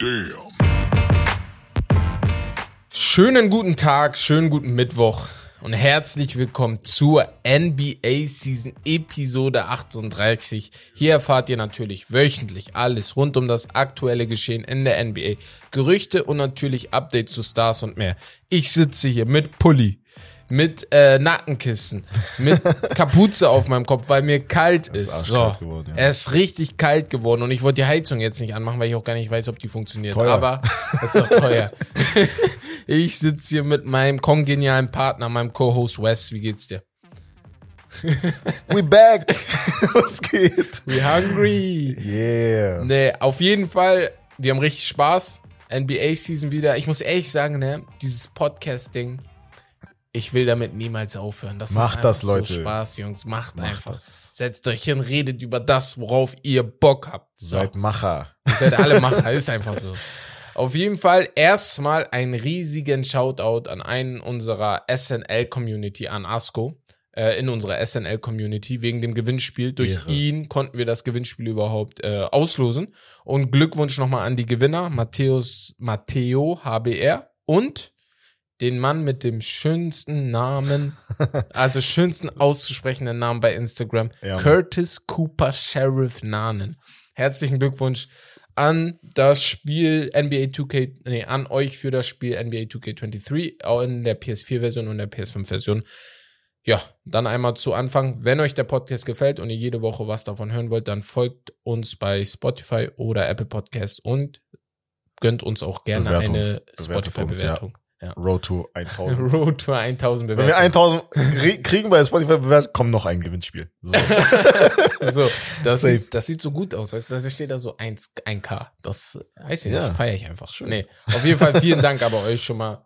Damn. Schönen guten Tag, schönen guten Mittwoch und herzlich willkommen zur NBA Season Episode 38. Hier erfahrt ihr natürlich wöchentlich alles rund um das aktuelle Geschehen in der NBA, Gerüchte und natürlich Updates zu Stars und mehr. Ich sitze hier mit Pulli, mit äh, Nackenkissen, mit Kapuze auf meinem Kopf, weil mir kalt ist. So, arschkalt geworden, ja. er ist richtig kalt geworden und ich wollte die Heizung jetzt nicht anmachen, weil ich auch gar nicht weiß, ob die funktioniert. Teuer. Aber das ist doch teuer. ich sitze hier mit meinem kongenialen Partner, meinem Co-Host Wes. Wie geht's dir? We back! Was geht? We hungry. Yeah. Nee, auf jeden Fall, wir haben richtig Spaß. NBA-Season wieder. Ich muss ehrlich sagen, ne, dieses Podcast-Ding, ich will damit niemals aufhören. Das Macht macht das, Leute. So Spaß, Jungs. Macht, Macht einfach. das. Setzt euch hin, redet über das, worauf ihr Bock habt. So. Seid Macher. Ihr seid alle Macher, ist einfach so. Auf jeden Fall erstmal einen riesigen Shoutout an einen unserer SNL-Community, an Asko, äh, in unserer SNL-Community, wegen dem Gewinnspiel. Durch Ehre. ihn konnten wir das Gewinnspiel überhaupt äh, auslosen. Und Glückwunsch nochmal an die Gewinner, Matthäus, Matteo HBR und den Mann mit dem schönsten Namen, also schönsten auszusprechenden Namen bei Instagram, Ja. Curtis Cooper Sheriff Nanen. Herzlichen Glückwunsch an das Spiel NBA 2K, nee, an euch für das Spiel NBA 2K23, auch in der PS4-Version und der PS5-Version. Ja, dann einmal zu Anfang. Wenn euch der Podcast gefällt und ihr jede Woche was davon hören wollt, dann folgt uns bei Spotify oder Apple Podcast und gönnt uns auch gerne Bewertet eine Spotify-Bewertung. Ja. Road to 1000. Road to 1000 Wenn wir Bewertungen. 1000 krie- kriegen bei Spotify bewertet, kommt noch ein Gewinnspiel. So. So, das, Safe. sieht, das sieht so gut aus. Weißt du, da steht da so 1, 1K. Das weiß ich Ja. nicht, feiere ich einfach schon. Nee, auf jeden Fall vielen Dank aber euch schon mal.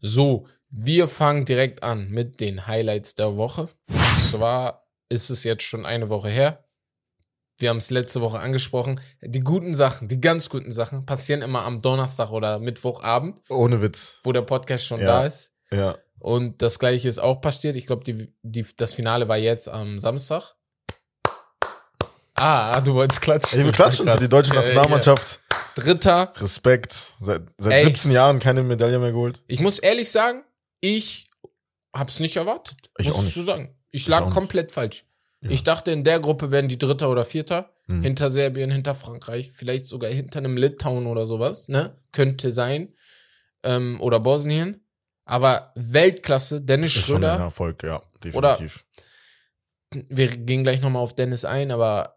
So, wir fangen direkt an mit den Highlights der Woche. Und zwar ist es jetzt schon eine Woche her. Wir haben es letzte Woche angesprochen. Die guten Sachen, die ganz guten Sachen passieren immer am Donnerstag oder Mittwochabend, Ohne Witz. wo der Podcast schon Ja. da ist. Ja. Und das gleiche ist auch passiert. Ich glaube, die, die, das Finale war jetzt am Samstag. Ah, du wolltest klatschen. Ey, wir klatschen für die deutsche Ja, Nationalmannschaft. ja. Dritter. Respekt. Seit, seit Ey. 17 Jahren keine Medaille mehr geholt. Ich muss ehrlich sagen, ich hab's nicht erwartet. Ich muss auch nicht. so sagen. Ich Ich lag nicht. komplett falsch. Ja. Ich dachte, in der Gruppe werden die Dritter oder Vierter. Mhm. Hinter Serbien, hinter Frankreich, vielleicht sogar hinter einem Litauen oder sowas, ne? Könnte sein. Ähm, oder Bosnien. Aber Weltklasse, Dennis Ist schon ein Schröder. Erfolg, ja. Oder- Definitiv. wir gehen gleich nochmal auf Dennis ein, aber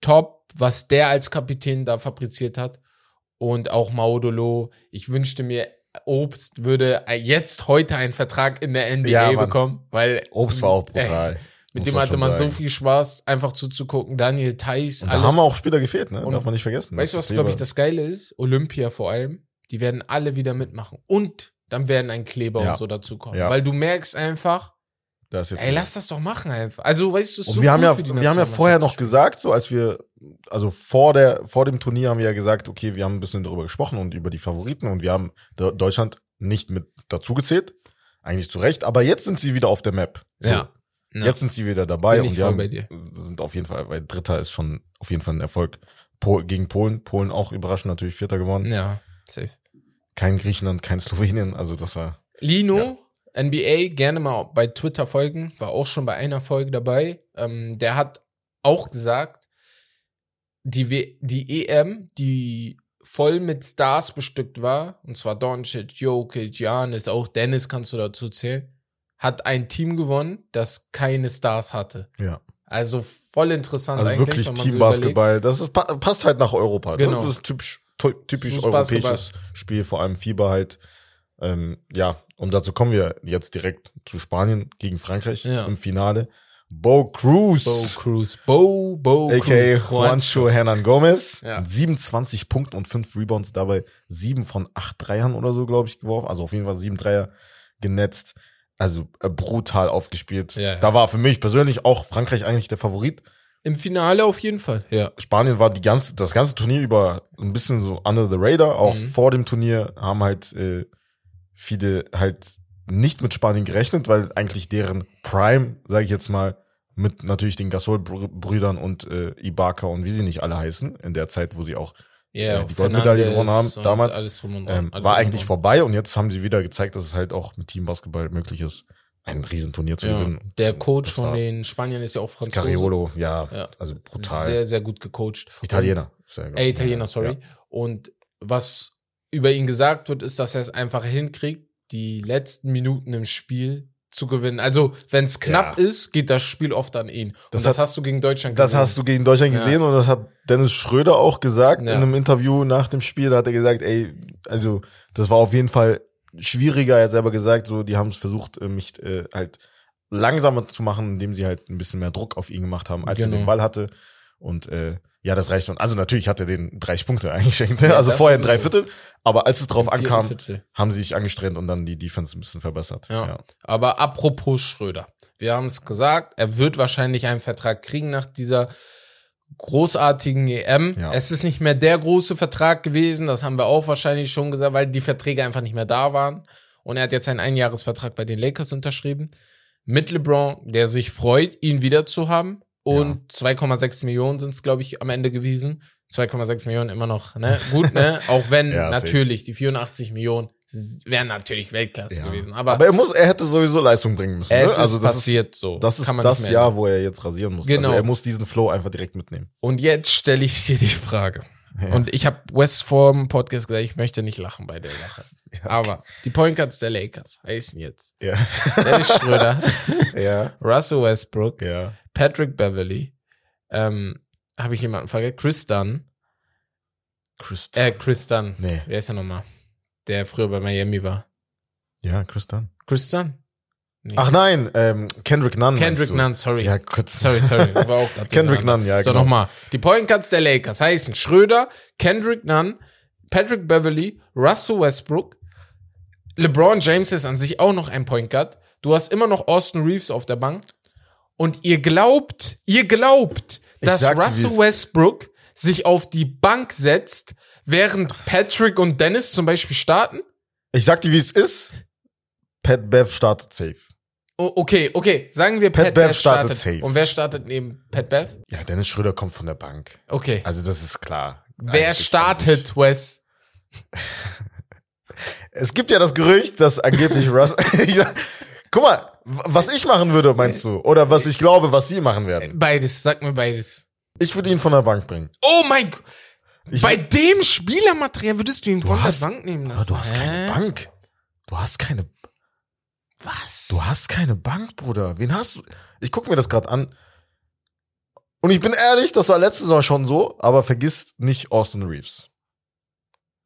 top, was der als Kapitän da fabriziert hat. Und auch Maudolo. Ich wünschte mir, Obst würde jetzt heute einen Vertrag in der NBA Ja, bekommen, weil Obst war auch brutal. Ey, mit Muss dem hatte man so sagen. viel Spaß, einfach zuzugucken. Daniel Theiss, da alle. haben auch Spieler gefehlt, ne? Und- Darf man nicht vergessen. Weißt du, was, glaube ich, das Geile ist? Olympia vor allem. Die werden alle wieder mitmachen. Und dann werden ein Kleber Ja. und so dazukommen. Ja. Weil du merkst einfach, Das ey, lass das doch machen einfach. Also, weißt du, es ist so wir haben ja, wir haben ja vorher noch gesagt, so als wir, also vor der, vor dem Turnier haben wir ja gesagt, okay, wir haben ein bisschen darüber gesprochen und über die Favoriten und wir haben De- Deutschland nicht mit dazu gezählt. Eigentlich zu Recht, aber jetzt sind sie wieder auf der Map. So, Ja. Ja. Jetzt sind sie wieder dabei und haben, sind auf jeden Fall, weil Dritter ist schon auf jeden Fall ein Erfolg. Pol, gegen Polen, Polen auch überraschend natürlich Vierter geworden. Ja, safe. Kein Griechenland, kein Slowenien, also das war, Lino, NBA, gerne mal bei Twitter folgen, war auch schon bei einer Folge dabei. Ähm, der hat auch gesagt, die, w die EM, die voll mit Stars bestückt war, und zwar Doncic, Jokic, Giannis, auch Dennis kannst du dazu zählen, hat ein Team gewonnen, das keine Stars hatte. ja. Also voll interessant Also eigentlich. wirklich man so Teambasketball. Das ist, pa- passt halt nach Europa. ne? Genau. Das ist typisch, ty- typisch europäisches Spiel, vor allem Fieber halt. Ähm, ja, und dazu kommen wir jetzt direkt zu Spanien gegen Frankreich Ja. im Finale. Bo Cruz, Bo Cruz, Bo, Bo aka Cruz, Juancho Hernan Gomez, Ja. mit 27 Punkten und 5 Rebounds, dabei 7 von 8 Dreiern oder so, glaube ich, geworfen. Also auf jeden Fall 7 Dreier genetzt. Also äh, brutal aufgespielt. Ja, ja. Da war für mich persönlich auch Frankreich eigentlich der Favorit. Im Finale auf jeden Fall, ja. Spanien war die ganze, das ganze Turnier über ein bisschen so under the radar. Auch Mhm. vor dem Turnier haben halt äh, viele halt nicht mit Spanien gerechnet, weil eigentlich deren Prime, sage ich jetzt mal, mit natürlich den Gasol-Brüdern und äh, Ibaka und wie sie nicht alle heißen, in der Zeit, wo sie auch Äh, die Goldmedaille gewonnen haben damals. Ähm, war eigentlich vorbei und jetzt haben sie wieder gezeigt, dass es halt auch mit Teambasketball möglich ist, ein Riesenturnier zu Ja. gewinnen. Der Coach von den Spaniern ist ja auch Franzose. Scariolo, ja, Ja. also brutal. Sehr, sehr gut gecoacht. Italiener. Sehr gut. äh, Italiener, sorry. ja. Und was über ihn gesagt wird, ist, dass er es einfach hinkriegt, die letzten Minuten im Spiel zu gewinnen. Also, wenn es knapp Ja. ist, geht das Spiel oft an ihn. Das und das hat- hast du gegen Deutschland Das hast du gegen Deutschland Ja. gesehen und das hat Dennis Schröder auch gesagt Ja. in einem Interview nach dem Spiel. Da hat er gesagt, ey, also das war auf jeden Fall schwieriger. Er hat selber gesagt, so die haben es versucht, äh, mich äh, halt langsamer zu machen, indem sie halt ein bisschen mehr Druck auf ihn gemacht haben, als Genau. er den Ball hatte. Und äh, ja, das reicht schon. Also natürlich hat er den 30 Punkte eingeschenkt. Ja, also vorher ein sowieso. drei Viertel. Aber als es drauf ankam, haben sie sich angestrengt und dann die Defense ein bisschen verbessert. Ja. Aber apropos Schröder. Wir haben es gesagt, er wird wahrscheinlich einen Vertrag kriegen nach dieser großartigen EM. Ja. Es ist nicht mehr der große Vertrag gewesen, das haben wir auch wahrscheinlich schon gesagt, weil die Verträge einfach nicht mehr da waren. Und er hat jetzt einen Einjahresvertrag bei den Lakers unterschrieben. Mit LeBron, der sich freut, ihn wieder zu haben. Und 2,6 Millionen sind es, glaube ich, am Ende gewesen. 2,6 Millionen immer noch, ne? Gut, ne? Auch wenn Ja, natürlich die 84 Millionen wären natürlich Weltklasse Ja. gewesen. Aber, Aber, er muss, er hätte sowieso Leistung bringen müssen. es ne? Also ist das passiert so. Ist, das ist das Jahr, wo er jetzt rasieren muss. Genau. Also er muss diesen Flow einfach direkt mitnehmen. Und jetzt stelle ich dir die Frage. Ja. Und ich habe West vorm Podcast gesagt, ich möchte nicht lachen bei der Sache. Ja. Aber die Point Guards der Lakers heißen jetzt Ja. Dennis Schröder, ja. Russell Westbrook, Ja. Patrick Beverly, ähm, habe ich jemanden vergessen? Chris Dunn, Chris. äh, Chris Dunn. nee. Wer ist der nochmal? Der früher bei Miami war. Ja, Chris Dunn. Chris Dunn? Nee. Ach nein, ähm, Kendrick Nunn. Kendrick? Nunn, sorry. Ja, kurz. Sorry, sorry. War auch Kendrick. Nunn, ja, So, genau. nochmal. Die Point Guards der Lakers heißen Schröder, Kendrick Nunn, Patrick Beverly, Russell Westbrook. LeBron James ist an sich auch noch ein Point Guard. Du hast immer noch Austin Reeves auf der Bank. Und ihr glaubt, ihr glaubt, Ich dass sag dir, Russell Westbrook sich auf die Bank setzt, während Patrick und Dennis zum Beispiel starten? Ich sag dir, wie es ist. Pat Bev startet safe. O okay, okay. Sagen wir, Pat Pat, Bev startet startet. safe. Und wer startet neben Pat Bev? Ja, Dennis Schröder kommt von der Bank. Okay. Also das ist klar. Wer Eigentlich startet, Wes? Es gibt ja das Gerücht, dass angeblich Russ. ja, guck mal, was ich machen würde, meinst du? Oder was ich glaube, was sie machen werden. Beides, sag mir beides. Ich würde ihn von der Bank bringen. Oh mein Gott. Bei dem Spielermaterial würdest du ihn von hast- der Bank nehmen lassen. Aber du hast keine Hä? Bank. Du hast keine. Was? Du hast keine Bank, Bruder. Wen hast du? Ich gucke mir das gerade an. Und ich bin ehrlich, das war letzte Saison schon so, aber vergiss nicht Austin Reeves.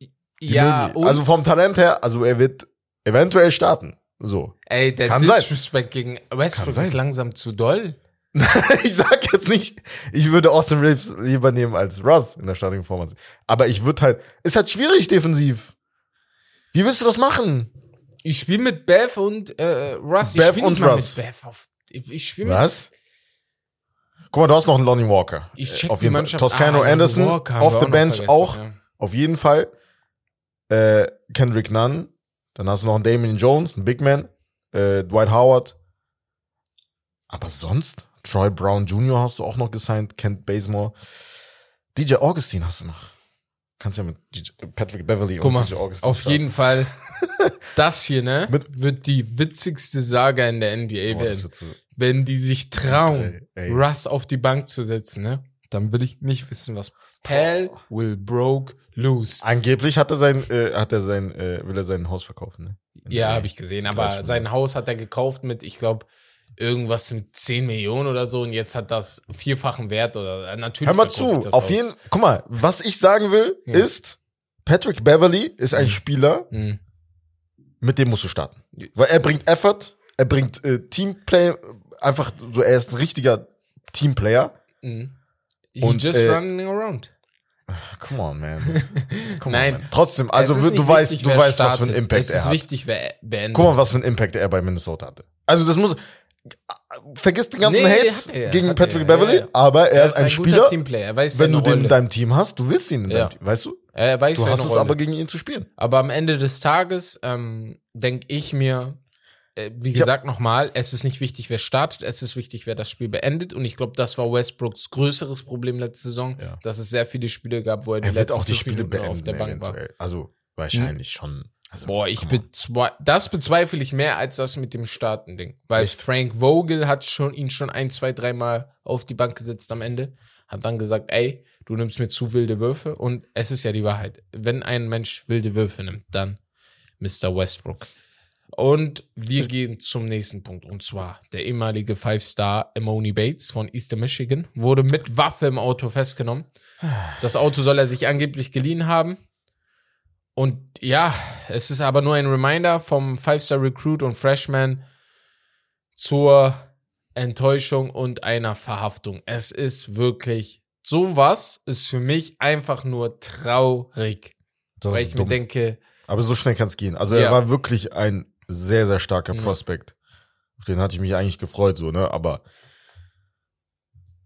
Die ja, also vom Talent her, also er wird eventuell starten. So. ey, der kann sein. Disrespect gegen Westbrook ist sein. langsam zu doll. ich sag jetzt nicht, ich würde Austin Reeves lieber nehmen als Russ in der Starting Performance. Aber ich würde halt, ist halt schwierig defensiv. Wie willst du das machen? Ich spiele mit Bev und äh, Russ. Spiel und Russ. Mit Bev auf, ich ich spiele mit Was? Guck mal, du hast noch einen Lonnie Walker. Ich check auf die jeden Fall. Mannschaft. Toscano Ah, Anderson, auf noch bench auch. ja. Auf jeden Fall. Äh, Kendrick Nunn. Dann hast du noch einen Damian Jones, einen Big Man. Äh, Dwight Howard. Aber sonst? Troy Brown Jr. hast du auch noch gesigned. Kent Bazemore. DJ Augustine hast du noch. Kannst ja mit Patrick Beverly Guck und mal, DJ Augustine auf starten. jeden Fall. Das hier, ne, wird die witzigste Saga in der NBA Boah, werden. so, Wenn die sich trauen, Ey, ey. Russ auf die Bank zu setzen, ne, dann will ich nicht wissen, was Hell will broke loose. Angeblich hat er sein, äh, hat er sein, äh, will er sein Haus verkaufen, ne? Ja, habe ich gesehen. Aber 30 sein Haus hat er gekauft mit, ich glaube, irgendwas mit 10 Millionen oder so. Und jetzt hat das vierfachen Wert oder äh, natürlich. Hör mal zu, auf Haus. jeden, guck mal, was ich sagen will, Ja. ist, Patrick Beverly ist ein Mhm. Spieler, Mhm. mit dem musst du starten. Weil er bringt Effort, er bringt äh, Teamplay, einfach so, er ist ein richtiger Teamplayer. Mhm. He Und, just äh, running around. Come on, man. Come Nein. on, man. Trotzdem, also Es ist du nicht weißt, wichtig, du weißt, was für startet. einen Impact es er ist hat. wichtig, wer beendet. Guck mal, was für einen Impact er bei Minnesota hatte. Also das muss, vergiss den ganzen Nee, Hate hat er, gegen Patrick er, Beverly, ja, ja. aber er, er ist ein, guter Spieler. Er wenn du den in deinem Team hast, du willst ihn in deinem Team, weißt du? er weiß Du hast es Rolle. aber gegen ihn zu spielen. Aber am Ende des Tages ähm, denke ich mir, äh, wie gesagt, nochmal, es ist nicht wichtig, wer startet, es ist wichtig, wer das Spiel beendet. Und ich glaube, das war Westbrooks größeres Problem letzte Saison, dass es sehr viele Spiele gab, wo er die letzten auch die Spiele beenden. auf der Bank war. Also wahrscheinlich schon. Also, Boah, ich bezwe das bezweifle ich mehr als das mit dem Starten-Ding. Weil Echt? Frank Vogel hat schon, ihn schon ein, zwei, dreimal auf die Bank gesetzt am Ende. Hat dann gesagt, ey, du nimmst mir zu wilde Würfe. Und es ist ja die Wahrheit. Wenn ein Mensch wilde Würfe nimmt, dann Mr. Westbrook. Und wir gehen zum nächsten Punkt. Und zwar der ehemalige Five-Star Emoni Bates von Eastern Michigan wurde mit Waffe im Auto festgenommen. Das Auto soll er sich angeblich geliehen haben. Und ja, es ist aber nur ein Reminder vom Five-Star-Recruit und Freshman zur Enttäuschung und einer Verhaftung. Es ist wirklich, sowas ist für mich einfach nur traurig. Das weil ich mir dumm. denke, Aber so schnell kann es gehen. Also Ja. er war wirklich ein sehr, sehr starker Ja. Prospect. Auf den hatte ich mich eigentlich gefreut, so, ne? Aber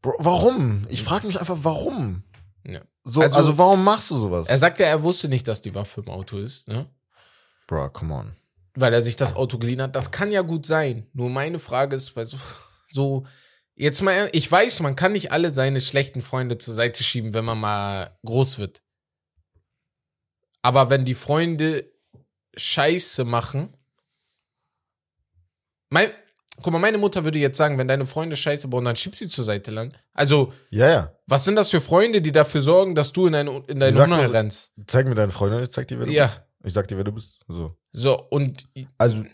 Bro, warum? Ich frage mich einfach, warum? Ja. So, Also- also, warum machst du sowas? er sagte, er wusste nicht, dass die Waffe im Auto ist, ne? Bro, come on. weil er sich das Auto geliehen hat. Das kann ja gut sein. Nur meine Frage ist bei so, so jetzt mal, ich weiß, man kann nicht alle seine schlechten Freunde zur Seite schieben, wenn man mal groß wird. Aber wenn die Freunde Scheiße machen, mein, guck mal, meine Mutter würde jetzt sagen, wenn deine Freunde Scheiße bauen, dann schieb sie zur Seite lang. Also, Ja, ja. was sind das für Freunde, die dafür sorgen, dass du in deine, in deine Sag mir- Hunger rennst? Zeig mir deine Freundin, ich zeig dir, wer du Ja. bist. Ich sag dir, wer du bist. So. So, und Also,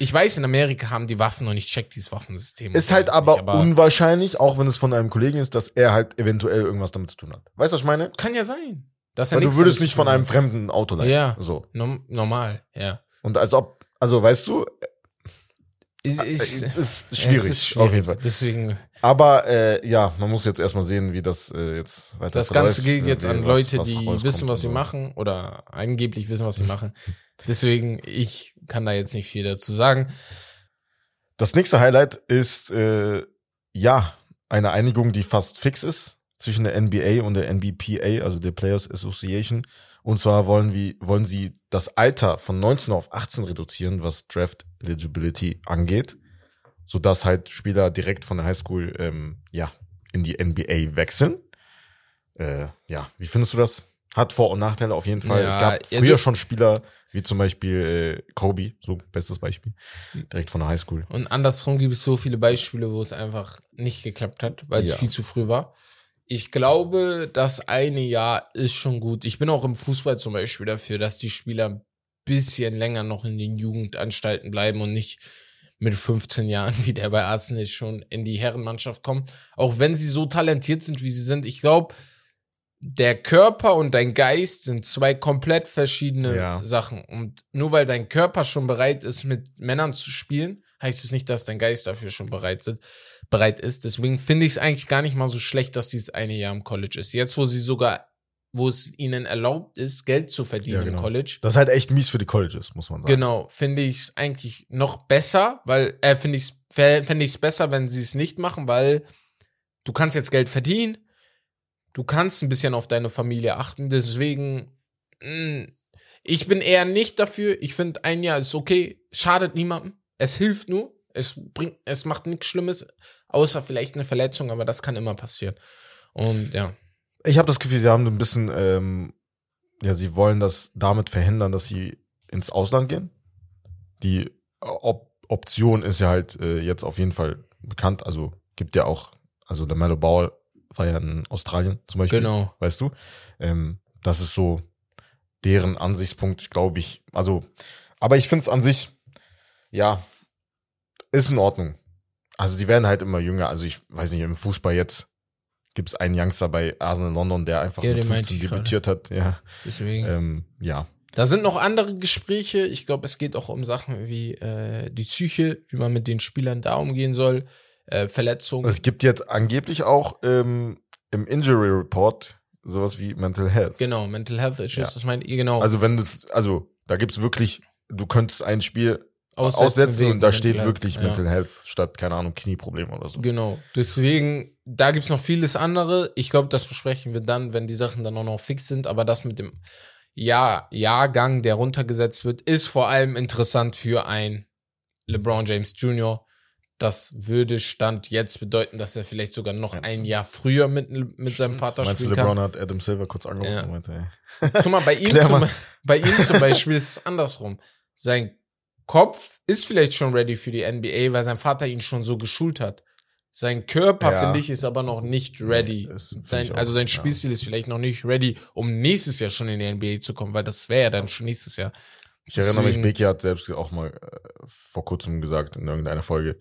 Ich weiß, in Amerika haben die Waffen und ich check dieses Waffensystem. ist halt alles aber, nicht, unwahrscheinlich, auch wenn es von einem Kollegen ist, dass er halt eventuell irgendwas damit zu tun hat. Weißt du, was ich meine? Kann ja sein. Dass er Weil du nichts würdest damit nicht zu von tun einem hat. fremden Auto leihen. Ja. So. Norm- Normal, ja. Und als ob, also weißt du, Ist, äh, ist, schwierig, ist schwierig. auf jeden Fall. Deswegen, Aber äh, ja, man muss jetzt erstmal sehen, wie das äh, jetzt weiter das Ganze geht äh, jetzt an was- Leute, was die rauskommt wissen, was sie so. machen oder angeblich wissen, was sie machen. Deswegen, ich kann da jetzt nicht viel dazu sagen. Das nächste Highlight ist äh, ja eine Einigung, die fast fix ist zwischen der NBA und der NBPA, also der Players Association. Und zwar wollen, wir, wollen sie das Alter von 19 auf 18 reduzieren, was Draft Eligibility angeht, sodass halt Spieler direkt von der Highschool ähm, ja in die NBA wechseln. Äh, ja, wie findest du das? Hat Vor- und Nachteile auf jeden Fall. Ja, es gab früher also- schon Spieler, wie zum Beispiel äh, Kobe, so bestes Beispiel, direkt von der Highschool. Und andersrum gibt es so viele Beispiele, wo es einfach nicht geklappt hat, weil es Ja. viel zu früh war. Ich glaube, das eine Jahr ist schon gut. Ich bin auch im Fußball zum Beispiel dafür, dass die Spieler bisschen länger noch in den Jugendanstalten bleiben und nicht mit 15 Jahren, wie der bei Arsenal schon in die Herrenmannschaft kommen. Auch wenn sie so talentiert sind, wie sie sind. Ich glaube, der Körper und dein Geist sind zwei komplett verschiedene Ja. Sachen. Und nur weil dein Körper schon bereit ist, mit Männern zu spielen, heißt es nicht, dass dein Geist dafür schon bereit, sind, bereit ist. Deswegen finde ich es eigentlich gar nicht mal so schlecht, dass dieses eine Jahr im College ist. Jetzt, wo sie sogar, wo es ihnen erlaubt ist, Geld zu verdienen Ja, genau. im College, Das ist halt echt mies für die Colleges, muss man sagen. Genau, finde ich es eigentlich noch besser, weil, äh, finde ich es fände ich es besser, wenn sie es nicht machen, weil du kannst jetzt Geld verdienen, du kannst ein bisschen auf deine Familie achten, deswegen, mh, ich bin eher nicht dafür, ich finde ein Jahr ist okay, schadet niemandem, es hilft nur, es bringt, es macht nichts Schlimmes, außer vielleicht eine Verletzung, aber das kann immer passieren. Und ja, Ich habe das Gefühl, sie haben ein bisschen, ähm, ja, sie wollen das damit verhindern, dass sie ins Ausland gehen. Die Op Option ist ja halt äh, jetzt auf jeden Fall bekannt. Also gibt ja auch, also der Mellow Ball war ja in Australien zum Beispiel. genau. Weißt du? Ähm, das ist so deren Ansichtspunkt, glaube ich. Also, aber ich finde es an sich, ja, ist in Ordnung. Also die werden halt immer jünger. Also ich weiß nicht, im Fußball jetzt gibt es einen Youngster bei Arsenal London, der einfach Ja, mit den meinte 15 ich debütiert hat. Ja, Deswegen. ähm, ja. Da sind noch andere Gespräche. Ich glaube, es geht auch um Sachen wie äh, die Psyche, wie man mit den Spielern da umgehen soll, äh, Verletzungen. Es gibt jetzt angeblich auch ähm, im Injury Report sowas wie Mental Health. genau, Mental Health Issues, Ja. das meint ihr genau. Also wenn das, also da gibt's wirklich, du könntest ein Spiel Aussetzen aussetzen und da steht Health, wirklich ja. Mental Health statt, keine Ahnung, Knieproblem oder so. Genau. Deswegen, da gibt's noch vieles andere. Ich glaube, das besprechen wir dann, wenn die Sachen dann auch noch fix sind. Aber das mit dem Jahr, Jahrgang, der runtergesetzt wird, ist vor allem interessant für ein LeBron James Jr. Das würde Stand jetzt bedeuten, dass er vielleicht sogar noch Meinst ein? Jahr früher mit, mit seinem Vater Meinst du, spielen kann. LeBron hat Adam Silver kurz angerufen Ja. und meinte, ey. Guck mal, bei ihm, zum, bei ihm zum Beispiel ist es andersrum. Sein Kopf ist vielleicht schon ready für die NBA, weil sein Vater ihn schon so geschult hat. Sein Körper, Ja. finde ich, ist aber noch nicht ready. Nee, sein, auch, also sein ja. Spielstil ist vielleicht noch nicht ready, um nächstes Jahr schon in die NBA zu kommen, weil das wäre ja dann schon nächstes Jahr. Ich erinnere mich, Deswegen- Becky hat selbst auch mal äh, vor kurzem gesagt in irgendeiner Folge,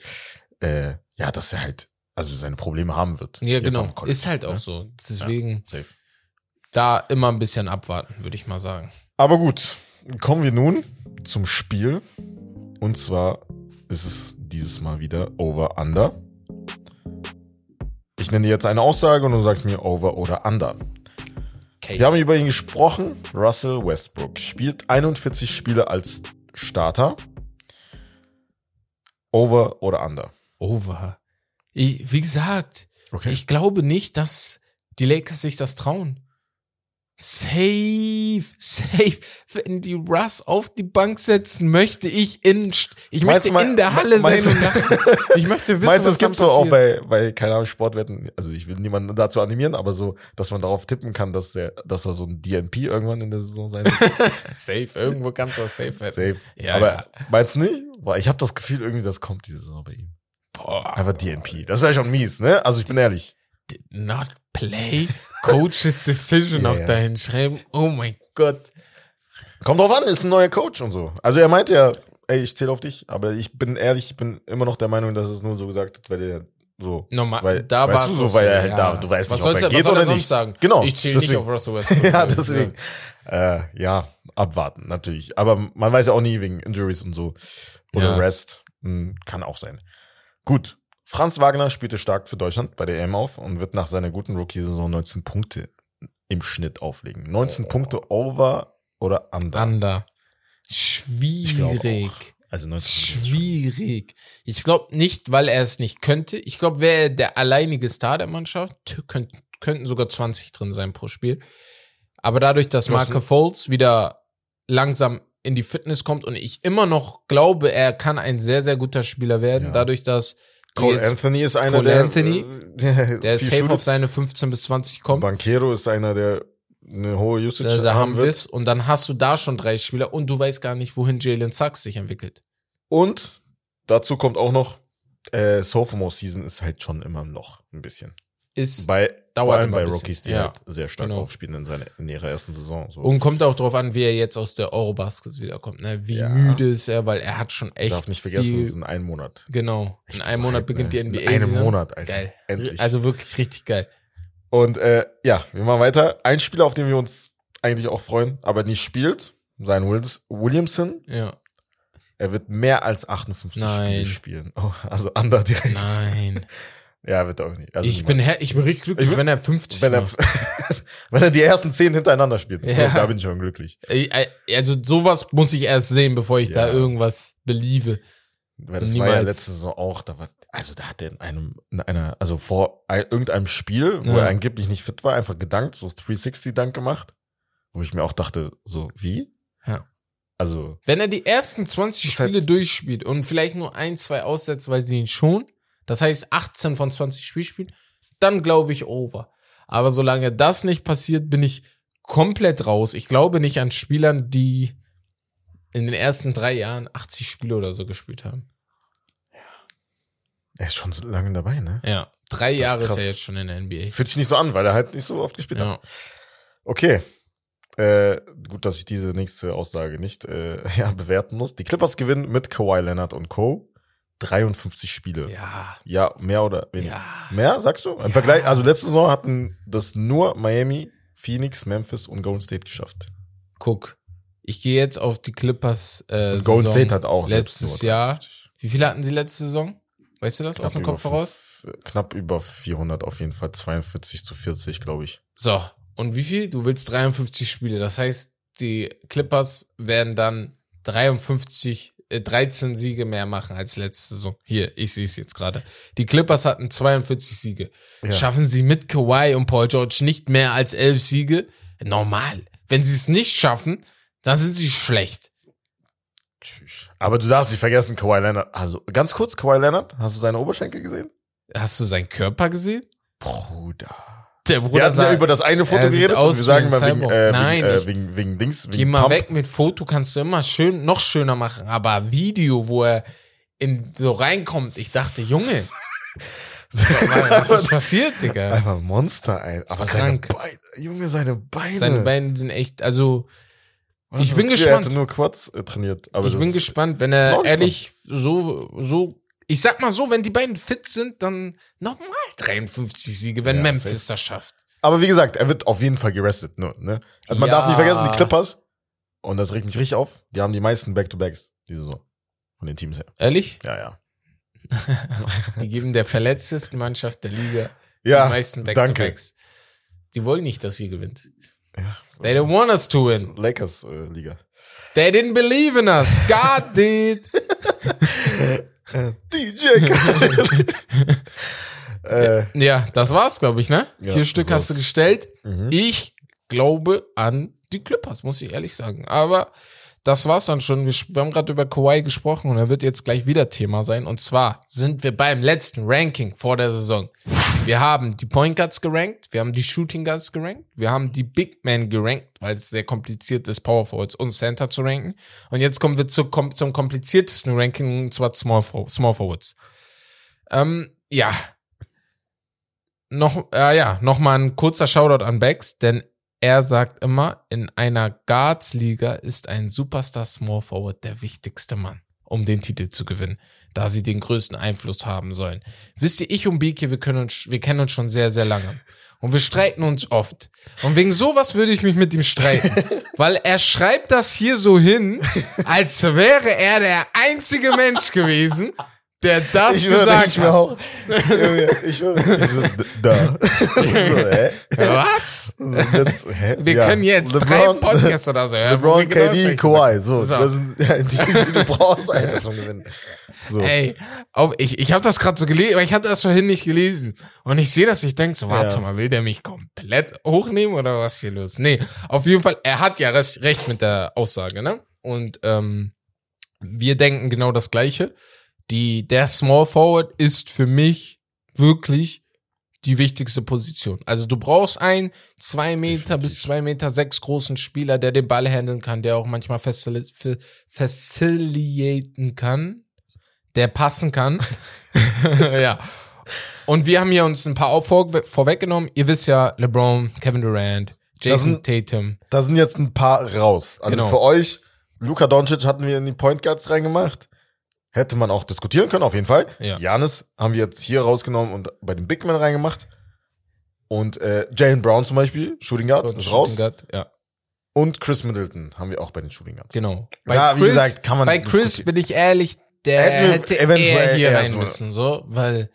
äh, ja, dass er halt, also seine Probleme haben wird. Ja, genau. Ist halt auch ne? so. Deswegen Safe. da immer ein bisschen abwarten, würde ich mal sagen. Aber gut, kommen wir nun zum Spiel. Und zwar ist es dieses Mal wieder Over Under. Ich nenne dir jetzt eine Aussage und du sagst mir Over oder Under. Okay. Wir haben über ihn gesprochen. Russell Westbrook spielt 41 Spiele als Starter. Over oder Under? Over. Ich, wie gesagt, Okay. ich glaube nicht, dass die Lakers sich das trauen. Safe, safe. Wenn die Russ auf die Bank setzen, möchte ich in, ich Meinst möchte mal- in der Halle sein und lachen. Ich möchte wissen, Meinst du, was es gibt so auch bei, bei, keine Ahnung, Sportwetten, also ich will niemanden dazu animieren, aber so, dass man darauf tippen kann, dass der, dass er so ein DNP irgendwann in der Saison sein wird. Safe, irgendwo kannst du das safe werden. Safe. Ja, aber ja. meinst du nicht? Boah, ich habe das Gefühl, irgendwie, das kommt diese Saison bei ihm. Boah. Einfach DNP. Das wäre schon mies, ne? Also ich bin ehrlich. Did not play, Coach's Decision Ja, auch ja. dahin schreiben. Oh mein Gott. Kommt drauf an, ist ein neuer Coach und so. Also er meinte ja, ey, ich zähle auf dich, aber ich bin ehrlich, ich bin immer noch der Meinung, dass es nur so gesagt hat, weil er so. Normal, Weil- da weißt war du so, weil er halt da- du weißt was nicht, ob er was geht soll oder er nicht. sagen? Genau, Ich zähle nicht auf Russell Westbrook. ja, deswegen. Äh, ja, abwarten, natürlich. Aber man weiß ja auch nie wegen Injuries und so. Oder Ja. Rest. Hm, kann auch sein. Gut. Franz Wagner spielte stark für Deutschland bei der EM auf und wird nach seiner guten Rookie-Saison 19 Punkte im Schnitt auflegen. 19 Oh. Punkte over oder under? Under. Schwierig. Also 19 Punkte ist schon- Schwierig. Ich glaube nicht, weil er es nicht könnte. Ich glaube, wäre er der alleinige Star der Mannschaft, könnt, könnten sogar 20 drin sein pro Spiel. Aber dadurch, dass Marco Foles wieder langsam in die Fitness kommt und ich immer noch glaube, er kann ein sehr, sehr guter Spieler werden, Ja. dadurch, dass Cole Anthony ist einer Cole der. Anthony, äh, der viel safe auf seine 15 bis 20 kommt. Banquero ist einer, der eine hohe Usage Da, da haben wir es. Und dann hast du da schon drei Spieler und du weißt gar nicht, wohin Jalen Sachs sich entwickelt. Und dazu kommt auch noch, äh, Sophomore Season ist halt schon immer ein Loch, ein bisschen. Ist Bei, Dauert vor allem immer bei Rookies, die ja. halt sehr stark Genau. aufspielen in, seine, in ihrer ersten Saison. So. Und kommt auch drauf an, wie er jetzt aus der Eurobaskets wiederkommt, ne? Wie Ja. müde ist er, weil er hat schon echt. Darf nicht vergessen, viel, es ist in einem Monat. Genau. In einem Monat hyped, beginnt ne? die NBA. In einem. Monat, Alter. Geil. Endlich. Also wirklich richtig geil. Und äh, ja, wir machen weiter. Ein Spieler, auf den wir uns eigentlich auch freuen, aber nicht spielt, sein Williamson. Ja. Er wird mehr als 58 Nein. Spiele spielen. Oh, also under direkt. Nein. Ja, wird er auch nicht. Also ich, bin niemals. her ich bin richtig glücklich, Ich bin- wenn er 50 wenn er, wenn er die ersten 10 hintereinander spielt. Ja. Da bin ich schon glücklich. Also sowas muss ich erst sehen, bevor ich da Ja. irgendwas beliebe. Weil das war ja Niemals. letzte Saison auch, da war, also da hat er in einem, in einer, also vor ein, irgendeinem Spiel, wo Ja. er angeblich nicht fit war, einfach gedankt, so 360-Dank gemacht, wo ich mir auch dachte, so, wie? Ja. Also, Wenn er die ersten 20 Ist halt- Spiele durchspielt und vielleicht nur ein, zwei aussetzt, weil sie ihn schon, das heißt 18 von 20 Spielspielen, dann glaube ich over. Aber solange das nicht passiert, bin ich komplett raus. Ich glaube nicht an Spielern, die in den ersten drei Jahren 80 Spiele oder so gespielt haben. er ist schon so lange dabei, ne? Ja, drei ist Jahre ist krass. er jetzt schon in der NBA. Fühlt sich nicht so an, weil er halt nicht so oft gespielt Ja. hat. Okay. Äh, gut, dass ich diese nächste Aussage nicht äh, ja, bewerten muss. Die Clippers gewinnen mit Kawhi Leonard und Co. 53 Spiele. ja, Ja, mehr oder weniger. ja. Mehr, sagst du? Im Vergleich, also letzte Saison hatten das nur Miami, Phoenix, Memphis und Golden State geschafft. Guck, ich gehe jetzt auf die Clippers. Äh, Und Golden Saison State hat auch letztes Jahr. 53. Wie viele hatten sie letzte Saison? Weißt du das aus dem Knapp Kopf heraus? Knapp über 400 auf jeden Fall, 42 zu 40, glaube ich. So, und wie viel? Du willst 53 Spiele. Das heißt, die Clippers werden dann 53, äh, 13 Siege mehr machen als letzte Saison. Hier, ich sehe es jetzt gerade. Die Clippers hatten 42 Siege. Ja. Schaffen sie mit Kawhi und Paul George nicht mehr als 11 Siege? Normal. Wenn sie es nicht schaffen, dann sind sie schlecht. Tschüss. Aber du darfst nicht vergessen, Kawhi Leonard. Also ganz kurz, Kawhi Leonard, hast du seine Oberschenkel gesehen? Hast du seinen Körper gesehen? Bruder. Der Wir Bruder hatten ja sah, über das eine Foto er geredet und wir sagen mal wegen, Cyborg. äh, Nein, wegen, äh, wegen, wegen Dings, wegen geh mal Pump. weg mit Foto, kannst du immer schön, noch schöner machen. Aber Video, wo er in, so reinkommt, ich dachte, Junge, was ist passiert, Digga? Einfach ein Monster, ey. Aber seine Krank. Beine, Junge, seine Beine. Seine Beine sind echt, also, ich bin gespannt. Er hatte nur Quads äh, trainiert. Aber ich bin gespannt, wenn er ehrlich so, so, ich sag mal so, wenn die beiden fit sind, dann nochmal 53 Siege, wenn Ja, Memphis das schafft. Aber wie gesagt, er wird auf jeden Fall gerestet. Ne? Also man darf Ja. nicht vergessen, die Clippers, und das regt mich richtig auf, die haben die meisten Back-to-Backs diese Saison. Von den Teams her. Ehrlich? Ja, ja. Die geben der verletztesten Mannschaft der Liga Ja, die meisten. Back-to-Backs. Die wollen nicht, dass ihr gewinnt. Ja. They don't want us to win. Lakers-Liga. They didn't believe in us. God did. DJ Khaled. äh, Ja, das war's, glaube ich, ne? Ja, Vier Stück hast du gestellt. mhm. Ich glaube an die Clippers, muss ich ehrlich sagen. Aber das war's dann schon. Wir, wir haben gerade über Kawhi gesprochen und er wird jetzt gleich wieder Thema sein. Und zwar sind wir beim letzten Ranking vor der Saison. Wir haben die Point Guards gerankt, wir haben die Shooting Guards gerankt, wir haben die Big Men gerankt, weil es sehr kompliziert ist, Power Forwards und Center zu ranken. Und jetzt kommen wir zu, kom zum kompliziertesten Ranking, und zwar Small, Small Forwards. Ähm, ja, noch, äh, ja, noch mal ein kurzer Shoutout an Bex, denn er sagt immer, in einer Guards-Liga ist ein Superstar Small Forward der wichtigste Mann, um den Titel zu gewinnen, da sie den größten Einfluss haben sollen. Wisst ihr, ich und Biki, wir können uns, wir kennen uns schon sehr, sehr lange. Und wir streiten uns oft. Und wegen sowas würde ich mich mit ihm streiten. Weil er schreibt das hier so hin, als wäre er der einzige Mensch gewesen, der das ich gesagt ich hat. auch. Ich würde. Ich so, da. so, hä? Was? Jetzt, hä? Wir Ja. können jetzt drei LeBron, Podcasts oder so hören. LeBron, genau das KD, Kawhi. So, So. das sind ja, die, die du brauchst, Alter, zum Gewinnen. So. Ey, auf, ich, ich habe das gerade so gelesen, aber ich hatte das vorhin nicht gelesen. Und ich sehe das, ich denk so, warte Ja. mal, will der mich komplett hochnehmen oder was ist hier los? Nee, auf jeden Fall, er hat ja recht, recht mit der Aussage, ne? Und ähm, wir denken genau das Gleiche. Die, der Small Forward ist für mich wirklich die wichtigste Position. Also du brauchst einen zwei Meter bis zwei Meter sechs großen Spieler, der den Ball handeln kann, der auch manchmal facil fa- facilitaten kann, der passen kann. ja. Und wir haben hier uns ein paar auch vor, vorweggenommen. Ihr wisst ja, LeBron, Kevin Durant, Jason sind- Tatum. Da sind jetzt ein paar raus. Also Genau. für euch, Luka Doncic hatten wir in die Point Guards reingemacht. Hätte man auch diskutieren können, auf jeden Fall. Ja. Janis haben wir jetzt hier rausgenommen und bei den Big Men reingemacht. Und äh, Jalen Brown zum Beispiel, Shooting Guard, ist raus. Shooting Guard, ja, Und Chris Middleton haben wir auch bei den Shooting Guards. genau. Ja, wie gesagt, kann man Bei Chris bin ich ehrlich, der Hätten hätte eventuell hier rein so- müssen, so, weil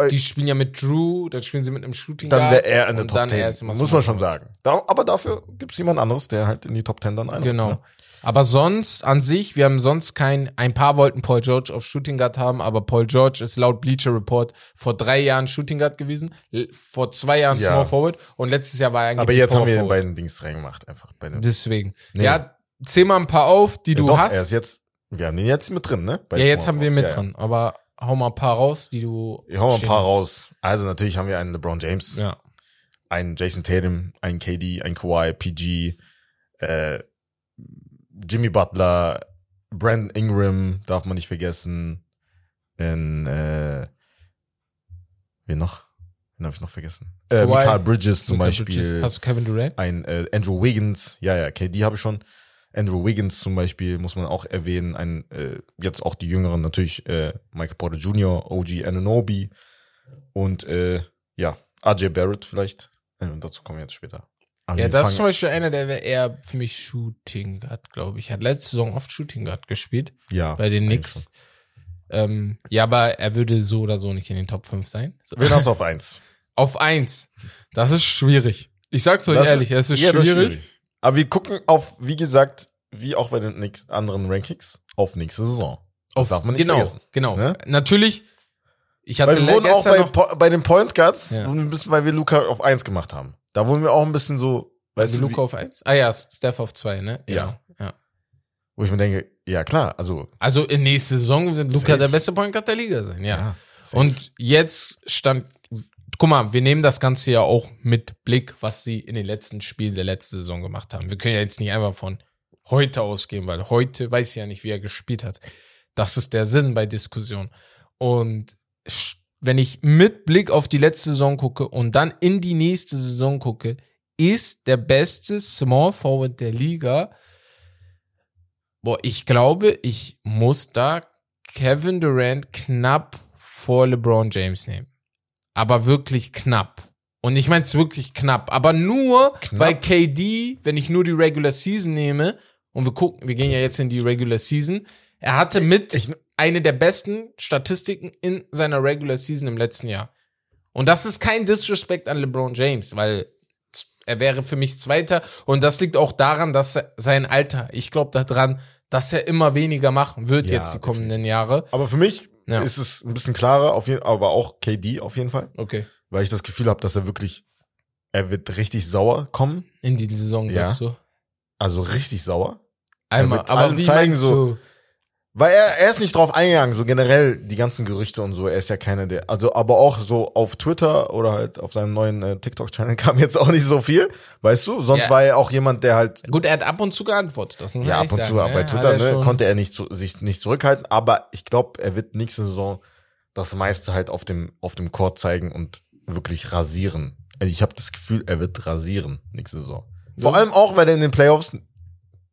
Äh, die spielen ja mit Drew, dann spielen sie mit einem Shooting Dann Guard. wäre er in der Top dann 10. ist immer Muss man schon sagen. Da, aber dafür gibt's jemand anderes, der halt in die Top 10 dann ein. Genau. Aber sonst an sich, wir haben sonst kein, ein paar wollten Paul George auf Shooting Guard haben, aber Paul George ist laut Bleacher Report vor drei Jahren Shooting Guard gewesen, vor zwei Jahren Ja. Small Forward und letztes Jahr war er eigentlich Aber jetzt Power haben wir Forward. den Dings reingemacht, einfach. Bei den, Deswegen. Nee. Ja, zähl mal ein paar auf, die Ja, du doch, hast. Er ist jetzt, wir haben den jetzt mit drin, ne? Bei ja, jetzt Small haben wir mit Ja, drin, aber hau mal ein paar raus, die du. Ja. Hauen wir ein paar hast. raus. Also natürlich haben wir einen LeBron James, Ja. einen Jason Tatum, einen KD, einen Kawhi, PG, äh, Jimmy Butler, Brandon Ingram, darf man nicht vergessen. In, äh, wen noch? Wen habe ich noch vergessen? Äh, Mikael Bridges zum Michael Beispiel. Bridges. Hast du Kevin Durant? ein äh, Andrew Wiggins, ja, ja, KD habe ich schon. Andrew Wiggins zum Beispiel muss man auch erwähnen. Ein, äh, jetzt auch die Jüngeren natürlich, äh, Michael Porter Jr., OG Ananobi und äh, ja, RJ Barrett vielleicht. Äh, dazu kommen wir jetzt später. Ja, das ist zum Beispiel einer, der eher für mich Shooting Guard, glaube ich. Hat letzte Saison oft Shooting Guard gespielt. ja, bei den Knicks. Ähm, ja, aber er würde so oder so nicht in den Top 5 sein. Wen hast du auf eins? Auf eins. Das ist schwierig. Ich sag's euch Das- ehrlich, es ist Ja, das schwierig. Aber wir gucken auf, wie gesagt, wie auch bei den anderen Rankings, auf nächste Saison. Das Auf, darf man nicht genau, vergessen. genau. Ne? Natürlich, ich hatte Weil wir wurden auch bei, bei den Point Guards, Ja. weil wir Luca auf eins gemacht haben. Da wurden wir auch ein bisschen so, weißt du, Luca auf eins. Ah ja, Steph auf zwei, ne? Ja. ja. wo ich mir denke, Ja, klar, also. Also in nächster Saison wird Luca der beste Point Guard der Liga sein, ja. Ja. Und jetzt stand, guck mal, wir nehmen das Ganze ja auch mit Blick, was sie in den letzten Spielen der letzten Saison gemacht haben. Wir können ja jetzt nicht einfach von heute ausgehen, weil heute weiß ich ja nicht, wie er gespielt hat. Das ist der Sinn bei Diskussion. Und wenn ich mit Blick auf die letzte Saison gucke und dann in die nächste Saison gucke, ist der beste Small Forward der Liga. Boah, ich glaube, ich muss da Kevin Durant knapp vor LeBron James nehmen. Aber wirklich knapp. Und ich meine es wirklich knapp. Aber nur, Knapp? weil KD, wenn ich nur die Regular Season nehme, und wir gucken, wir gehen ja jetzt in die Regular Season, er hatte mit ich- eine der besten Statistiken in seiner Regular Season im letzten Jahr. Und das ist kein Disrespect an LeBron James, weil er wäre für mich Zweiter. Und das liegt auch daran, dass sein Alter, ich glaube daran, dass er immer weniger machen wird Ja, jetzt die kommenden Jahre. Aber für mich Ja. ist es ein bisschen klarer, auf jeden, aber auch KD auf jeden Fall, Okay. weil ich das Gefühl habe, dass er wirklich, er wird richtig sauer kommen, In die Saison, Ja. sagst du. also richtig sauer. Einmal, aber wie zeigen, meinst so- du? Weil er, er ist nicht drauf eingegangen, so generell die ganzen Gerüchte und so, er ist ja keiner der, also aber auch so auf Twitter oder halt auf seinem neuen äh, TikTok-Channel kam jetzt auch nicht so viel, weißt du? Sonst Ja. war er auch jemand, der halt, Gut, er hat ab und zu geantwortet. Das muss ja ab und sagen, zu ne? bei Twitter, er ne, konnte er nicht zu, sich nicht zurückhalten, aber ich glaube, er wird nächste Saison das meiste halt auf dem, auf dem Court zeigen und wirklich rasieren. Also Ich habe das Gefühl, er wird rasieren nächste Saison. Vor allem auch, weil er in den Playoffs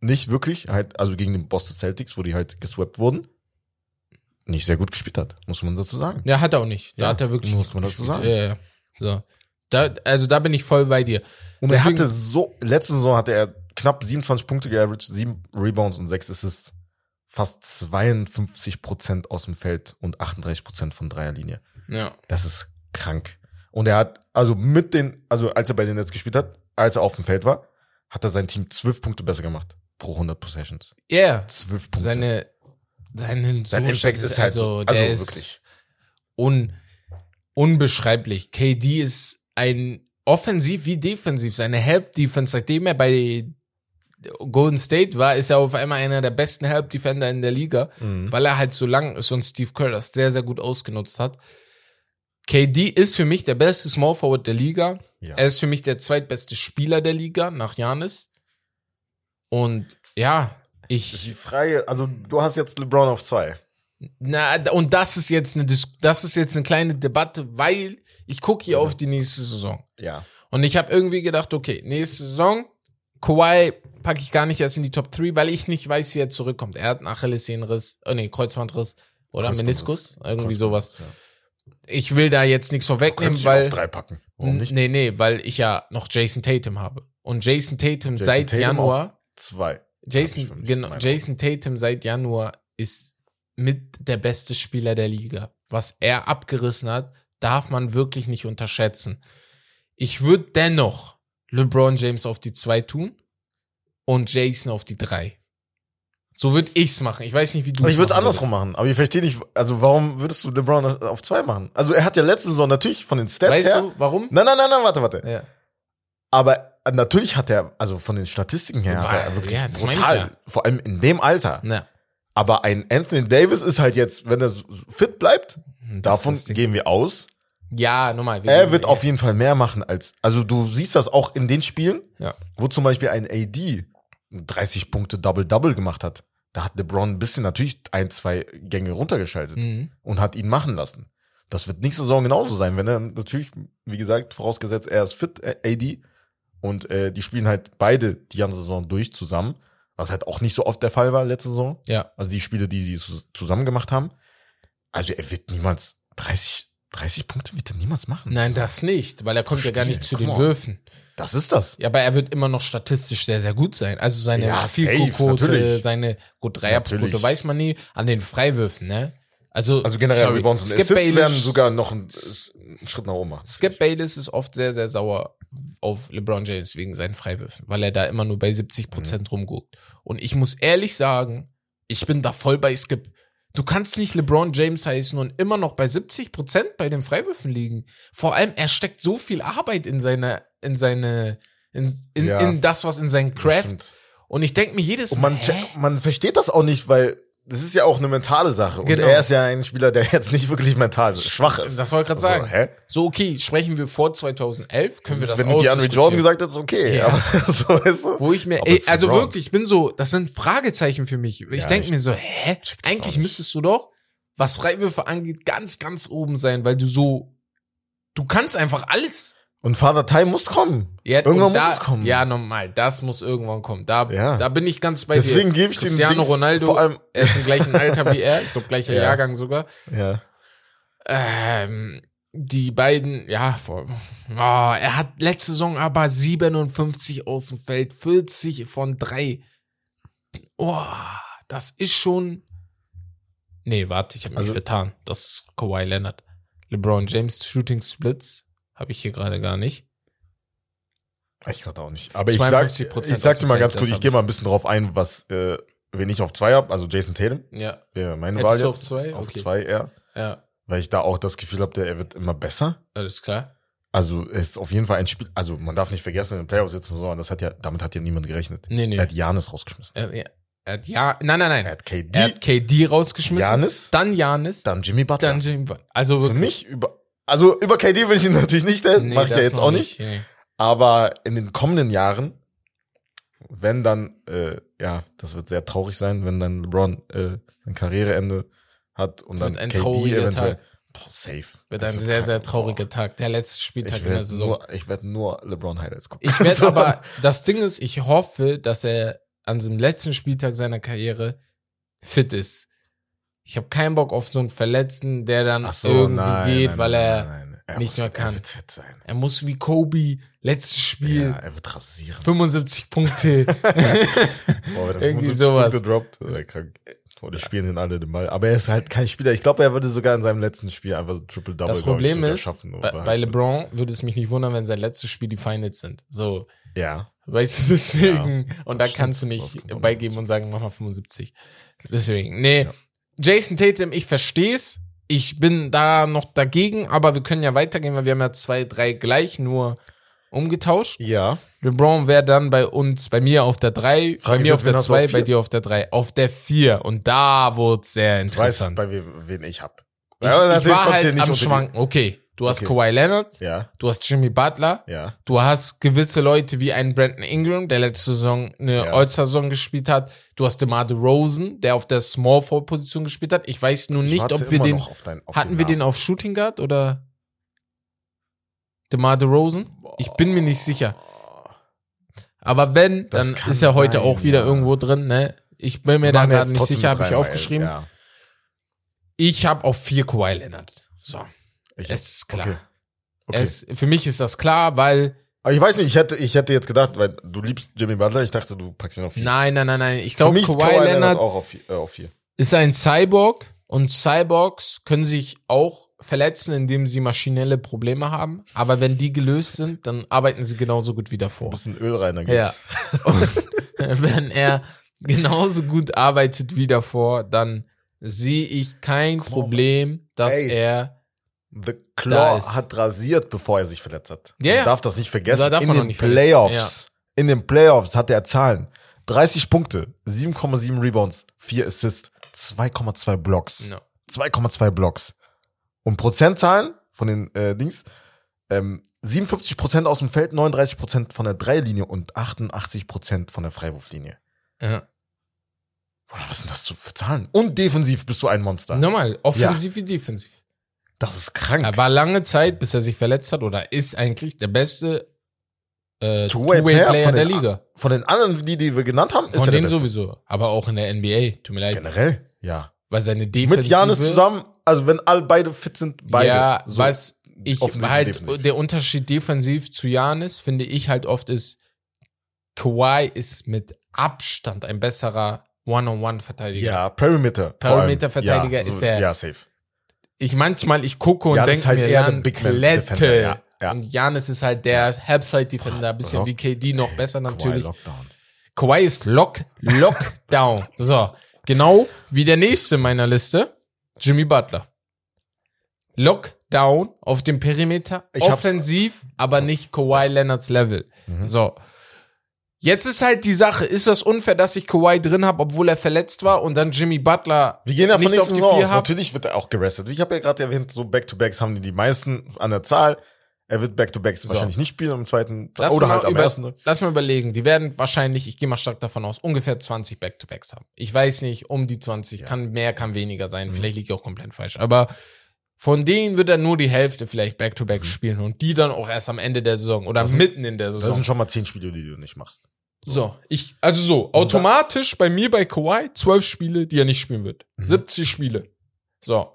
nicht wirklich, halt, also gegen den Boston Celtics, wo die halt geswappt wurden, nicht sehr gut gespielt hat, muss man dazu sagen. Ja, hat er auch nicht. Da Ja, hat er wirklich muss man dazu gespielt. sagen. Ja, ja. So. Da, also da bin ich voll bei dir. Und er Deswegen- hatte so, letzte Saison hatte er knapp 27 Punkte geaveraged, 7 Rebounds und 6 Assists. Fast 52 Prozent aus dem Feld und 38 Prozent von Dreierlinie. Ja. Das ist krank. Und er hat, also mit den, also als er bei den Nets gespielt hat, als er auf dem Feld war, hat er sein Team 12 Punkte besser gemacht. Pro 100 Possessions. Yeah. 12 Punkte. Seine, seine Sein Impact ist halt so, der also ist wirklich. Un, unbeschreiblich. KD ist ein offensiv wie defensiv. Seine Help Defense, seitdem er bei Golden State war, ist er auf einmal einer der besten Help Defender in der Liga, Mhm. weil er halt so lang ist und Steve Kerr das sehr, sehr gut ausgenutzt hat. KD ist für mich der beste Small Forward der Liga. Ja. Er ist für mich der zweitbeste Spieler der Liga nach Janis. Und ja, Das ist ich die Frage, also du hast jetzt LeBron auf zwei. na, und das ist jetzt eine, Dis das ist jetzt eine kleine Debatte, weil ich gucke hier auf die nächste Saison. Ja. Und ich habe irgendwie gedacht, okay, nächste Saison, Kawhi packe ich gar nicht erst in die Top 3, weil ich nicht weiß, wie er zurückkommt. Er hat einen Achillessehnenriss, oh nee, Kreuzbandriss oder Meniskus, irgendwie sowas. Ja. Ich will da jetzt nichts vorwegnehmen, weil auf drei packen. Warum nicht? Nee, nee, weil ich ja noch Jason Tatum habe. Und Jason Tatum Jason seit Tatum Januar, auf Zwei. Hab ich Jason, für mich, genau, Jason Tatum seit Januar ist mit der beste Spieler der Liga. Was er abgerissen hat, darf man wirklich nicht unterschätzen. Ich würde dennoch LeBron James auf die zwei tun und Jason auf die drei. So würde ich's machen. Ich weiß nicht, wie du Ich würde es machen andersrum machen, aber ich verstehe nicht, also warum würdest du LeBron auf zwei machen? Also er hat ja letzte Saison natürlich von den Stats Weißt her. du, warum? Nein, nein, nein, nein, warte, warte. Ja. Aber natürlich hat er, also von den Statistiken her, hat Weil- er wirklich ja, brutal. ja. Vor allem in dem Alter. Na, Aber ein Anthony Davis ist halt jetzt, wenn er fit bleibt, das davon gehen wir aus. Ja, nochmal. wir- Er wird auf jeden Fall mehr machen als, also du siehst das auch in den Spielen, Ja. wo zum Beispiel ein AD 30 Punkte Double-Double gemacht hat. Da hat LeBron ein bisschen natürlich ein, zwei Gänge runtergeschaltet Mhm. und hat ihn machen lassen. Das wird nächste Saison genauso sein, wenn er natürlich, wie gesagt, vorausgesetzt, er ist fit, AD, und äh, die spielen halt beide die ganze Saison durch zusammen, was halt auch nicht so oft der Fall war letzte Saison. Ja. Also die Spiele, die sie zu- zusammen gemacht haben. Also er wird niemals 30, 30 Punkte wird er niemals machen. Nein, das nicht, weil er kommt ja gar Spiel, nicht zu den on. Würfen. Das ist das. Ja, aber er wird immer noch statistisch sehr, sehr gut sein. Also seine Ja, Field safe, Quote, natürlich. seine gut Dreierquote, weiß man nie. An den Freiwürfen, ne? Also, Also generell sorry, Rebounds und Skip Assists werden sogar noch einen, einen Schritt nach oben machen. Skip Bayless ist oft sehr, sehr sauer auf LeBron James wegen seinen Freiwürfen, weil er da immer nur bei 70 Prozent Mhm. rumguckt. Und ich muss ehrlich sagen, ich bin da voll bei Skip. Du kannst nicht LeBron James heißen und immer noch bei 70 Prozent bei den Freiwürfen liegen. Vor allem, er steckt so viel Arbeit in seine, in seine, in, in, Ja. in das, was in seinen Craft. Und ich denke mir jedes Und Mal, man, hä? man versteht das auch nicht, weil das ist ja auch eine mentale Sache. Und Genau. er ist ja ein Spieler, der jetzt nicht wirklich mental schwach ist. Das wollte ich gerade Also, sagen. hä? So, okay, sprechen wir vor 2011, können wir das Wenn die Andre ausdiskutieren. Jordan gesagt hat, ist okay. Ja. Aber so, weißt du? Wo ich mir, ey, also LeBron. wirklich, ich bin so, das sind Fragezeichen für mich. Ich Ja, denke mir so, hä? Eigentlich müsstest du doch, was Freiwürfe angeht, ganz, ganz oben sein, weil du so, du kannst einfach alles. Und Father Time muss kommen. Ja, Irgendwann und muss da, es kommen. Ja, normal, das muss irgendwann kommen. Da, Ja. da bin ich ganz bei Deswegen dir. gebe ich dem Cristiano Dings Ronaldo, vor allem- er ist im gleichen Alter wie er, ich glaube gleicher Ja. Jahrgang sogar. Ja. Ähm, die beiden, ja, vor, oh, er hat letzte Saison aber 57 aus dem Feld, 40 von drei. Oh, das ist schon. Nee, warte, ich habe mich Also- vertan. Das ist Kawhi Leonard. LeBron James Shooting Splits habe ich hier gerade gar nicht. Ich gerade auch nicht. Aber ich sag, 52% ich sag dir mal ganz kurz, ich gehe mal ein bisschen drauf ein, was, äh, wen ich auf zwei habe, also Jason Tatum, Ja, wäre meine Hättest Wahl jetzt. auf zwei? Auf Okay. zwei, ja. ja, Weil ich da auch das Gefühl habe, der, er wird immer besser. alles klar. Also er ist auf jeden Fall ein Spiel, also man darf nicht vergessen, in den Playoffs sitzen so, das hat ja, damit hat ja niemand gerechnet. Nee, nee. Er hat Janis rausgeschmissen. Er, er, er hat ja, nein, nein, nein. Er hat KD, Er hat KD rausgeschmissen. Janis, Dann Janis. dann Jimmy Butler. Dann Jimmy Butler. Also Für wirklich. mich über, also über KD will ich ihn natürlich nicht stellen, Nee, mache ich ja jetzt auch nicht. Nee. Aber in den kommenden Jahren, wenn dann, äh, ja, das wird sehr traurig sein, wenn dann LeBron äh, ein Karriereende hat und Wird dann ein KD trauriger eventuell. Tag. Boah, safe. Wird Das ein sehr, krank. sehr trauriger. Tag. Der letzte Spieltag Ich in der werde Saison. nur, ich werde nur LeBron Highlights gucken. Ich werde So. aber, das Ding ist, ich hoffe, dass er an dem letzten Spieltag seiner Karriere fit ist. Ich habe keinen Bock auf so einen Verletzten, der dann so, irgendwie nein, geht, nein, weil er, nein. Er nicht muss- mehr kann. Er sein. er muss wie Kobe, letztes Spiel, Ja, er wird rasieren. 75 Punkte. Boah, er Irgendwie 75 sowas. Punkte droppt, wär krank. Die spielen den alle den Ball. Aber er ist halt kein Spieler. Ich glaube, er würde sogar in seinem letzten Spiel einfach so Triple-Double Das ich, Problem sogar ist, schaffen. bei, oder bei LeBron würde es mich nicht wundern, wenn sein letztes Spiel die Finals sind. So, Ja. Weißt du, deswegen. Ja, und da das kannst du stimmt. Nicht beigeben und sagen, mach mal 75. Deswegen. Nee. Ja. Jason Tatum, ich versteh's. Ich bin da noch dagegen, aber wir können ja weitergehen, weil wir haben ja zwei, drei gleich nur umgetauscht. Ja. LeBron wäre dann bei uns, bei mir auf der drei, bei Frage ist mir auf der hast du zwei, auf bei vier? dir auf der drei, auf der vier. Und da wurde sehr Ich weiß, interessant. bei wem, wen ich hab. ich, Ja, ich war halt nicht am Schwanken. Okay, du hast Okay. Kawhi Leonard, Ja, du hast Jimmy Butler, ja. Du hast gewisse Leute wie einen Brandon Ingram, der letzte Saison eine Ja. All-Star-Saison gespielt hat. Du hast DeMar DeRozan, der auf der Small-Forward-Position gespielt hat. Ich weiß nur Ich nicht, ob wir den, auf dein- auf hatten wir den auf Shooting Guard oder DeMar DeRozan? Ich bin mir nicht sicher. Aber wenn, Das dann ist er heute sein, auch wieder ja. irgendwo drin, ne? Ich bin mir da gerade nicht sicher, habe ich aufgeschrieben. Ja, Ich habe auf vier Kawhi Leonard. So, ich, es ist klar. Okay. okay. Es, für mich ist das klar, weil Aber ich weiß nicht, ich hätte, ich hätte jetzt gedacht, weil du liebst Jimmy Butler, ich dachte, du packst ihn auf vier. Nein, nein, nein, nein. Ich glaube, ist Kawhi, Leonard auch auf. Äh, auf vier. ist ein Cyborg und Cyborgs können sich auch verletzen, indem sie maschinelle Probleme haben. Aber wenn die gelöst sind, dann arbeiten sie genauso gut wie Ein davor. bisschen Öl rein, dann Ja. geht's. Und wenn er genauso gut arbeitet wie davor, dann sehe ich kein. Problem, dass Ey. er The Claw hat rasiert, bevor er sich verletzt hat. Ja, Man ja. darf das nicht vergessen. Da in den nicht vergessen. Playoffs, in den Playoffs hatte er Zahlen. 30 Punkte, 7,7 Rebounds, 4 Assists, 2,2 Blocks. no. 2,2 Blocks. Und Prozentzahlen von den äh, Dings, ähm, 57% aus dem Feld, 39% von der Dreilinie und 88% von der Freiwurflinie. ja. Was sind das für Zahlen? Und defensiv bist du ein Monster. Nochmal, offensiv wie defensiv. Das ist krank. Er war lange Zeit, bis er sich verletzt hat, oder ist eigentlich der beste äh, Two-Way-Player der Liga. Von den anderen, die, die wir genannt haben, ist Von er der denen Beste. sowieso. Aber auch in der NBA. Tut mir leid. Generell, ja. Weil seine Defensive. Mit Janis zusammen, also wenn alle beide fit sind, beide. Ja, So, was ich halt, der Unterschied defensiv zu Janis, finde ich halt oft ist, Kawhi ist mit Abstand ein besserer One-on-One-Verteidiger. Ja, Perimeter. Perimeter-Verteidiger ja, ist er. Ja, safe. Ich manchmal, ich gucke und denke halt mir, Jan, Klette. Defender, ja, ja. Und Janis ist halt der Helpside-Defender, ein bisschen Rock- wie KD, noch besser natürlich. Kawhi Lockdown. Kawhi ist Lock, Lockdown. so, genau wie der nächste meiner Liste, Jimmy Butler. Lockdown auf dem Perimeter, Ich offensiv, aber nicht Kawhi Leonards Level. Mhm. So. Jetzt ist halt die Sache, ist das unfair, dass ich Kawhi drin habe, obwohl er verletzt war und dann Jimmy Butler Wir gehen ja von nicht auf nächsten die Saison aus. hab? Natürlich wird er auch gerestet. Ich habe ja gerade erwähnt, so Back-to-Backs haben die die meisten an der Zahl. Er wird Back-to-Backs wahrscheinlich nicht spielen im zweiten Lass oder halt am über, ersten. Lass mal überlegen. Die werden wahrscheinlich, ich gehe mal stark davon aus, ungefähr 20 Back-to-Backs haben. Ich weiß nicht, um die 20. Kann mehr, kann weniger Mhm. sein. Vielleicht liege ich auch komplett falsch. Aber von denen wird er nur die Hälfte vielleicht Back-to-Back Mhm. spielen und die dann auch erst am Ende der Saison oder mitten in der Das Saison. sind schon mal zehn Spiele, die du nicht machst. So, ich, also so, automatisch bei mir bei Kawhi zwölf Spiele, die er nicht spielen wird. Mhm. 70 Spiele. So.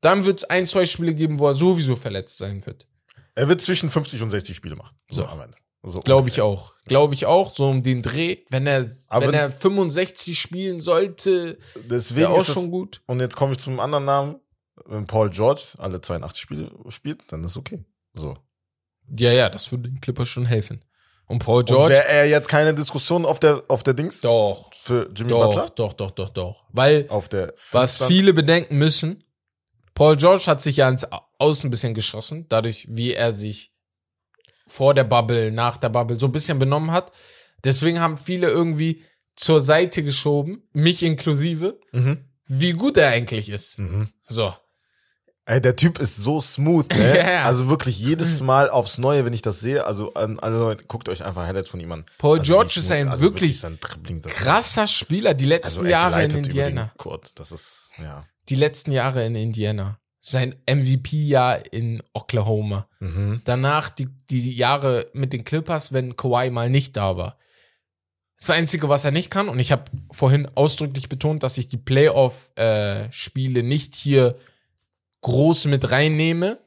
Dann wird es ein, zwei Spiele geben, wo er sowieso verletzt sein wird. Er wird zwischen 50 und 60 Spiele machen. So. am Ende. So Glaube ich auch. Glaube ich auch, so um den Dreh. Wenn er, Aber wenn er 65 spielen sollte, Deswegen wäre auch schon gut. und jetzt komme ich zum anderen Namen. Wenn Paul George alle 82 Spiele spielt, dann ist okay. So. Ja, ja, das würde den Clippers schon helfen. Und Paul George, wäre er jetzt keine Diskussion auf der, auf der Dings? doch, Für Jimmy doch, Butler? doch, doch, doch, doch. Weil, Auf der was 25? viele bedenken müssen, Paul George hat sich ja ins Außen ein bisschen geschossen, dadurch, wie er sich vor der Bubble, nach der Bubble so ein bisschen benommen hat. Deswegen haben viele irgendwie zur Seite geschoben, mich inklusive, Mhm. wie gut er eigentlich ist. Mhm. So. Ey, der Typ ist so smooth, ne? Ja. Also wirklich jedes Mal aufs Neue, wenn ich das sehe, also an alle Leute, guckt euch einfach Highlights von ihm an. Paul also George ist ein also wirklich das krasser Spieler, die letzten also Jahre in Indiana. Court. Das ist, ja. Die letzten Jahre in Indiana. Sein MVP-Jahr in Oklahoma. Mhm. Danach die, die Jahre mit den Clippers, wenn Kawhi mal nicht da war. Das Einzige, was er nicht kann, und ich habe vorhin ausdrücklich betont, dass ich die Playoff-Spiele nicht hier groß mit reinnehme,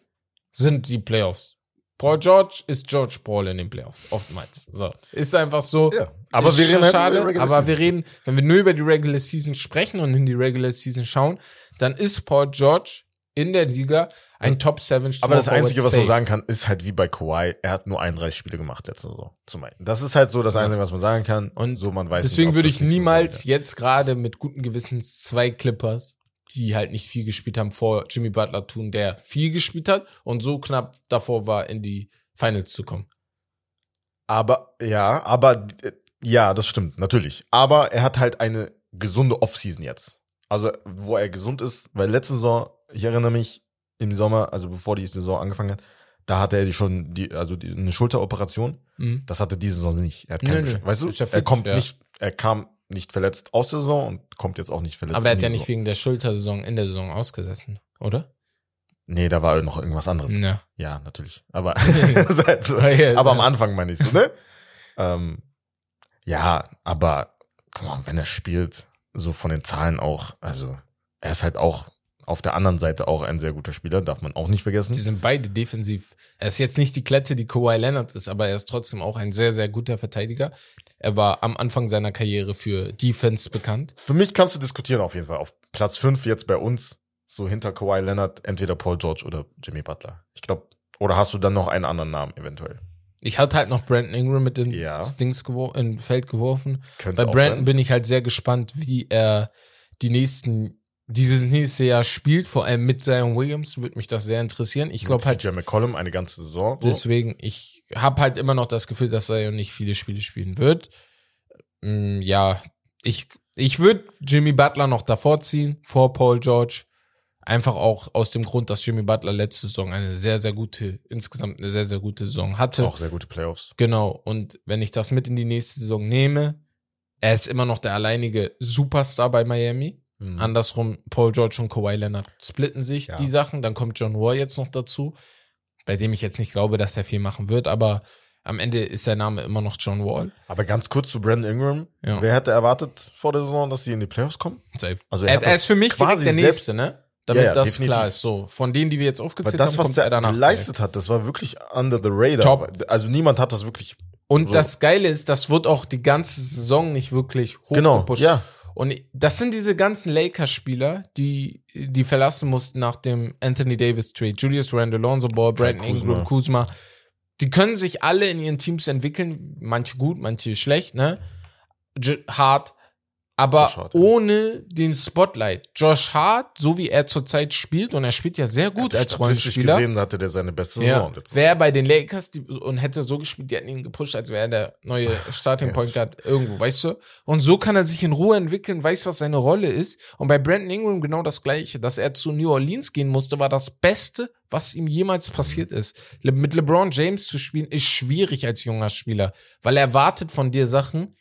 sind die Playoffs. Paul George ist George Paul in den Playoffs, oftmals. So. Ist einfach so. Ja. Aber wir reden halt schade, aber wir reden, wenn wir nur über die Regular Season sprechen und in die Regular Season schauen, dann ist Paul George in der Liga ein Top 7 Aber das Einzige, was man sagen kann, ist halt wie bei Kawhi, er hat nur 31 Spiele gemacht letzte Saison. Zum einen. Das ist halt so das Einzige, was man sagen kann. Und so man weiß Deswegen nicht, würde ich niemals jetzt gerade mit guten Gewissens zwei Clippers, die halt nicht viel gespielt haben, vor Jimmy Butler tun, der viel gespielt hat und so knapp davor war, in die Finals zu kommen. Aber ja, aber äh, ja, das stimmt, natürlich. Aber er hat halt eine gesunde Offseason jetzt. Also, wo er gesund ist, weil letzte Saison, ich erinnere mich, im Sommer, also bevor die Saison angefangen hat, da hatte er die schon die, also die, eine Schulteroperation. Mhm. Das hatte diese Saison nicht. Er hat Nö, keine, nö. Besch- weißt du, er fit, kommt ja. nicht, er kam nicht verletzt aus der Saison und kommt jetzt auch nicht verletzt. Aber er hat ja nicht Saison. wegen der Schultersaison in der Saison ausgesessen, oder? Nee, da war noch irgendwas anderes. Ja. Ja, natürlich. Aber, aber am. Anfang meine ich so, ne? ähm, ja, aber come on, wenn er spielt, so von den Zahlen auch, also er ist halt auch auf der anderen Seite auch ein sehr guter Spieler, darf man auch nicht vergessen. Die sind beide defensiv. Er ist jetzt nicht die Klette, die Kawhi Leonard ist, aber er ist trotzdem auch ein sehr, sehr guter Verteidiger. Er war am Anfang seiner Karriere für Defense bekannt. Für mich kannst du diskutieren auf jeden Fall. Auf Platz 5 jetzt bei uns, so hinter Kawhi Leonard, entweder Paul George oder Jimmy Butler. Ich glaube, oder hast du dann noch einen anderen Namen eventuell? Ich hatte halt noch Brandon Ingram mit in Ja. Dings in Feld geworfen. Könnte Bei Brandon sein. bin ich halt sehr gespannt, wie er die nächsten, dieses nächste Jahr spielt, vor allem mit Zion Williams, würde mich das sehr interessieren. Ich glaube halt, CJ McCollum eine ganze Saison. So. deswegen, ich habe halt immer noch das Gefühl, dass Zion nicht viele Spiele spielen wird. Mm, Ja, ich, ich würde Jimmy Butler noch davor ziehen, vor Paul George. Einfach auch aus dem Grund, dass Jimmy Butler letzte Saison eine sehr, sehr gute, insgesamt eine sehr, sehr gute Saison hatte. Auch sehr gute Playoffs. Genau. Und wenn ich das mit in die nächste Saison nehme, er ist immer noch der alleinige Superstar bei Miami. Mhm. Andersrum, Paul George und Kawhi Leonard splitten sich Ja. die Sachen. Dann kommt John Wall jetzt noch dazu, bei dem ich jetzt nicht glaube, dass er viel machen wird, aber am Ende ist sein Name immer noch John Wall. Aber ganz kurz zu Brandon Ingram. Ja. Wer hätte erwartet vor der Saison, dass sie in die Playoffs kommen? Safe. Also er er, ist für mich quasi der Nächste, ne? Damit Ja, ja, das definitiv. klar ist. So, von denen, die wir jetzt aufgezählt das, haben, was kommt der er danach. geleistet hat, das war wirklich under the radar. Top. Also niemand hat das wirklich. Und So. das Geile ist, das wird auch die ganze Saison nicht wirklich Genau, hochgepusht. ja. Und das sind diese ganzen Lakers-Spieler, die, die verlassen mussten nach dem Anthony Davis Trade. Julius Randle, Lonzo Ball, Brandon. Ingram, Kuzma. Die können sich alle in ihren Teams entwickeln. Manche gut, manche schlecht, ne? Hart. Aber Hart, ja. ohne den Spotlight. Josh Hart, so wie er zurzeit spielt, und er spielt ja sehr gut als Rollenspieler. gesehen hatte der seine beste Ja, Saison. letztes wäre bei den Lakers die, und hätte so gespielt, die hätten ihn gepusht, als wäre er der neue Starting Point Guard irgendwo, weißt du? Und so kann er sich in Ruhe entwickeln, weiß, was seine Rolle ist. Und bei Brandon Ingram genau das Gleiche. Dass er zu New Orleans gehen musste, war das Beste, was ihm jemals passiert ist. Le mit LeBron James zu spielen, ist schwierig als junger Spieler, weil er erwartet von dir Sachen,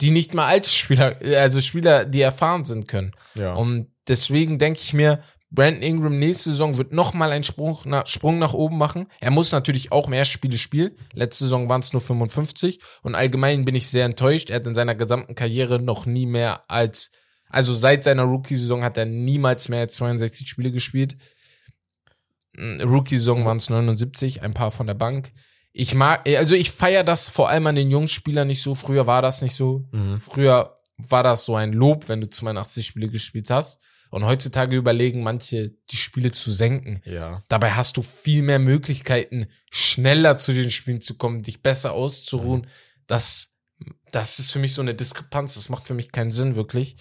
die nicht mal alte Spieler, also Spieler, die erfahren sind können. Ja. Und deswegen denke ich mir, Brandon Ingram nächste Saison wird noch mal einen Sprung, na, Sprung nach oben machen. Er muss natürlich auch mehr Spiele spielen. Letzte Saison waren es nur 55 und allgemein bin ich sehr enttäuscht. Er hat in seiner gesamten Karriere noch nie mehr als, also seit seiner Rookie-Saison hat er niemals mehr als 62 Spiele gespielt. Mm, Rookie-Saison waren es 79, ein paar von der Bank. Ich mag, also ich feiere das vor allem an den jungen Spielern nicht so. Früher war das nicht so. Mhm. Früher war das so ein Lob, wenn du 82 Spiele gespielt hast. Und heutzutage überlegen manche, die Spiele zu senken. ja. Dabei hast du viel mehr Möglichkeiten, schneller zu den Spielen zu kommen, dich besser auszuruhen. Das, das ist für mich so eine Diskrepanz. Das macht für mich keinen Sinn, wirklich.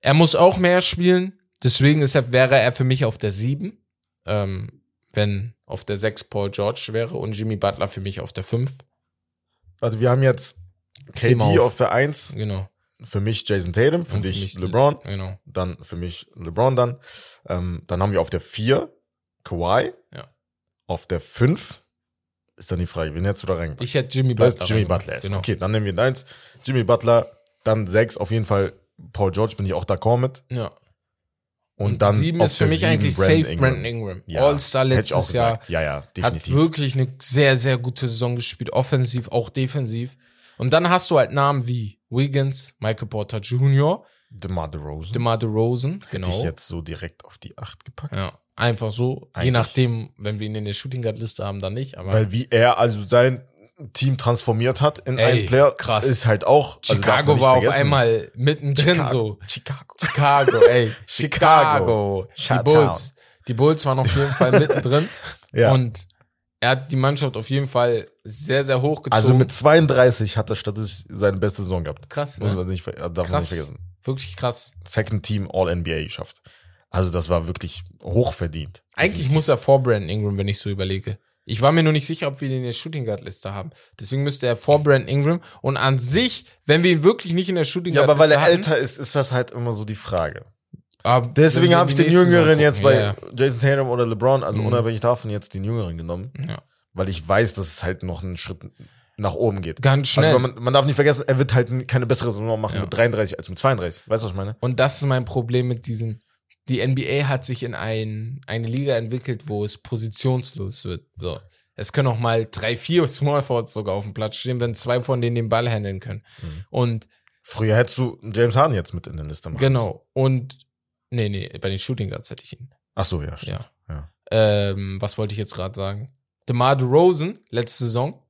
Er muss auch mehr spielen. Deswegen ist er, wäre er für mich auf der 7. Ähm, wenn auf der 6 Paul George wäre und Jimmy Butler für mich auf der 5. Also wir haben jetzt KD auf. auf der 1, Genau. für mich Jason Tatum, für Und dich LeBron, Genau. dann für mich LeBron dann. Ähm, dann haben wir auf der 4 Kawhi. Ja. Auf der 5 ist dann die Frage, wen hättest du da rein? Ich hätte Jimmy Butler. Jimmy. Butler erst. Genau. Okay, dann nehmen wir den 1. Jimmy Butler, dann 6 auf jeden Fall Paul George, bin ich auch d'accord mit. Ja. Und, dann sieben ist für mich eigentlich Brandon safe. Brandon Ingram. Ja, All-Star letztes Jahr. Ja, ja, Hat definitiv. wirklich eine sehr, sehr gute Saison gespielt. Offensiv, auch defensiv. Und dann hast du halt Namen wie Wiggins, Michael Porter Jr., DeMar DeRozan. DeMar DeRozan, genau. Hätte ich jetzt so direkt auf die 8 gepackt. Ja, einfach so. Je Eigentlich. nachdem, wenn wir ihn in der Shooting Guard Liste haben, dann nicht. Aber Weil wie er also sein Team transformiert hat in Ey, einen Player, krass. ist halt auch. also Chicago nicht war auf vergessen. einmal mittendrin so. Chicago. Chicago, ey. Chicago. Chicago. Die Bulls. Die Bulls waren auf jeden Fall mittendrin. Ja. Und er hat die Mannschaft auf jeden Fall sehr, sehr hochgezogen. also mit 32 hat er statistisch seine beste Saison gehabt. krass, Muss ne? man nicht, darf man nicht krass. vergessen. Wirklich krass. Second Team All-NBA geschafft. Also das war wirklich hochverdient. Eigentlich muss er vor Brandon Ingram, wenn ich so überlege. Ich war mir nur nicht sicher, ob wir ihn in der Shooting Guard Liste haben. Deswegen müsste er vor Brandon Ingram. Und an sich, wenn wir ihn wirklich nicht in der Shooting Ja, Guard aber weil Liste er hatten, älter ist, ist das halt immer so die Frage. aber Deswegen wenn wir habe ich den Jüngeren jetzt bei ja, Jason Tatum oder LeBron, also Mhm. unabhängig davon jetzt den Jüngeren genommen, ja. Ja. weil ich weiß, dass es halt noch einen Schritt nach oben geht. Ganz schnell. Also man, man darf nicht vergessen, er wird halt keine bessere Saison machen Ja. mit 33 als mit 32. Weißt du, was ich meine? Und das ist mein Problem mit diesen. Die NBA hat sich in ein, eine Liga entwickelt, wo es positionslos wird. So. Es können auch mal drei, vier Small Forwards sogar auf dem Platz stehen, wenn zwei von denen den Ball handeln können. Mhm. Und Früher hättest du James Harden jetzt mit in der Liste machen genau. Und nee, nee, bei den Shooting Guards hätte ich ihn. Ach so, ja, stimmt. Ja. Ja. Ähm, was wollte ich jetzt gerade sagen? DeMar DeRozan, letzte Saison,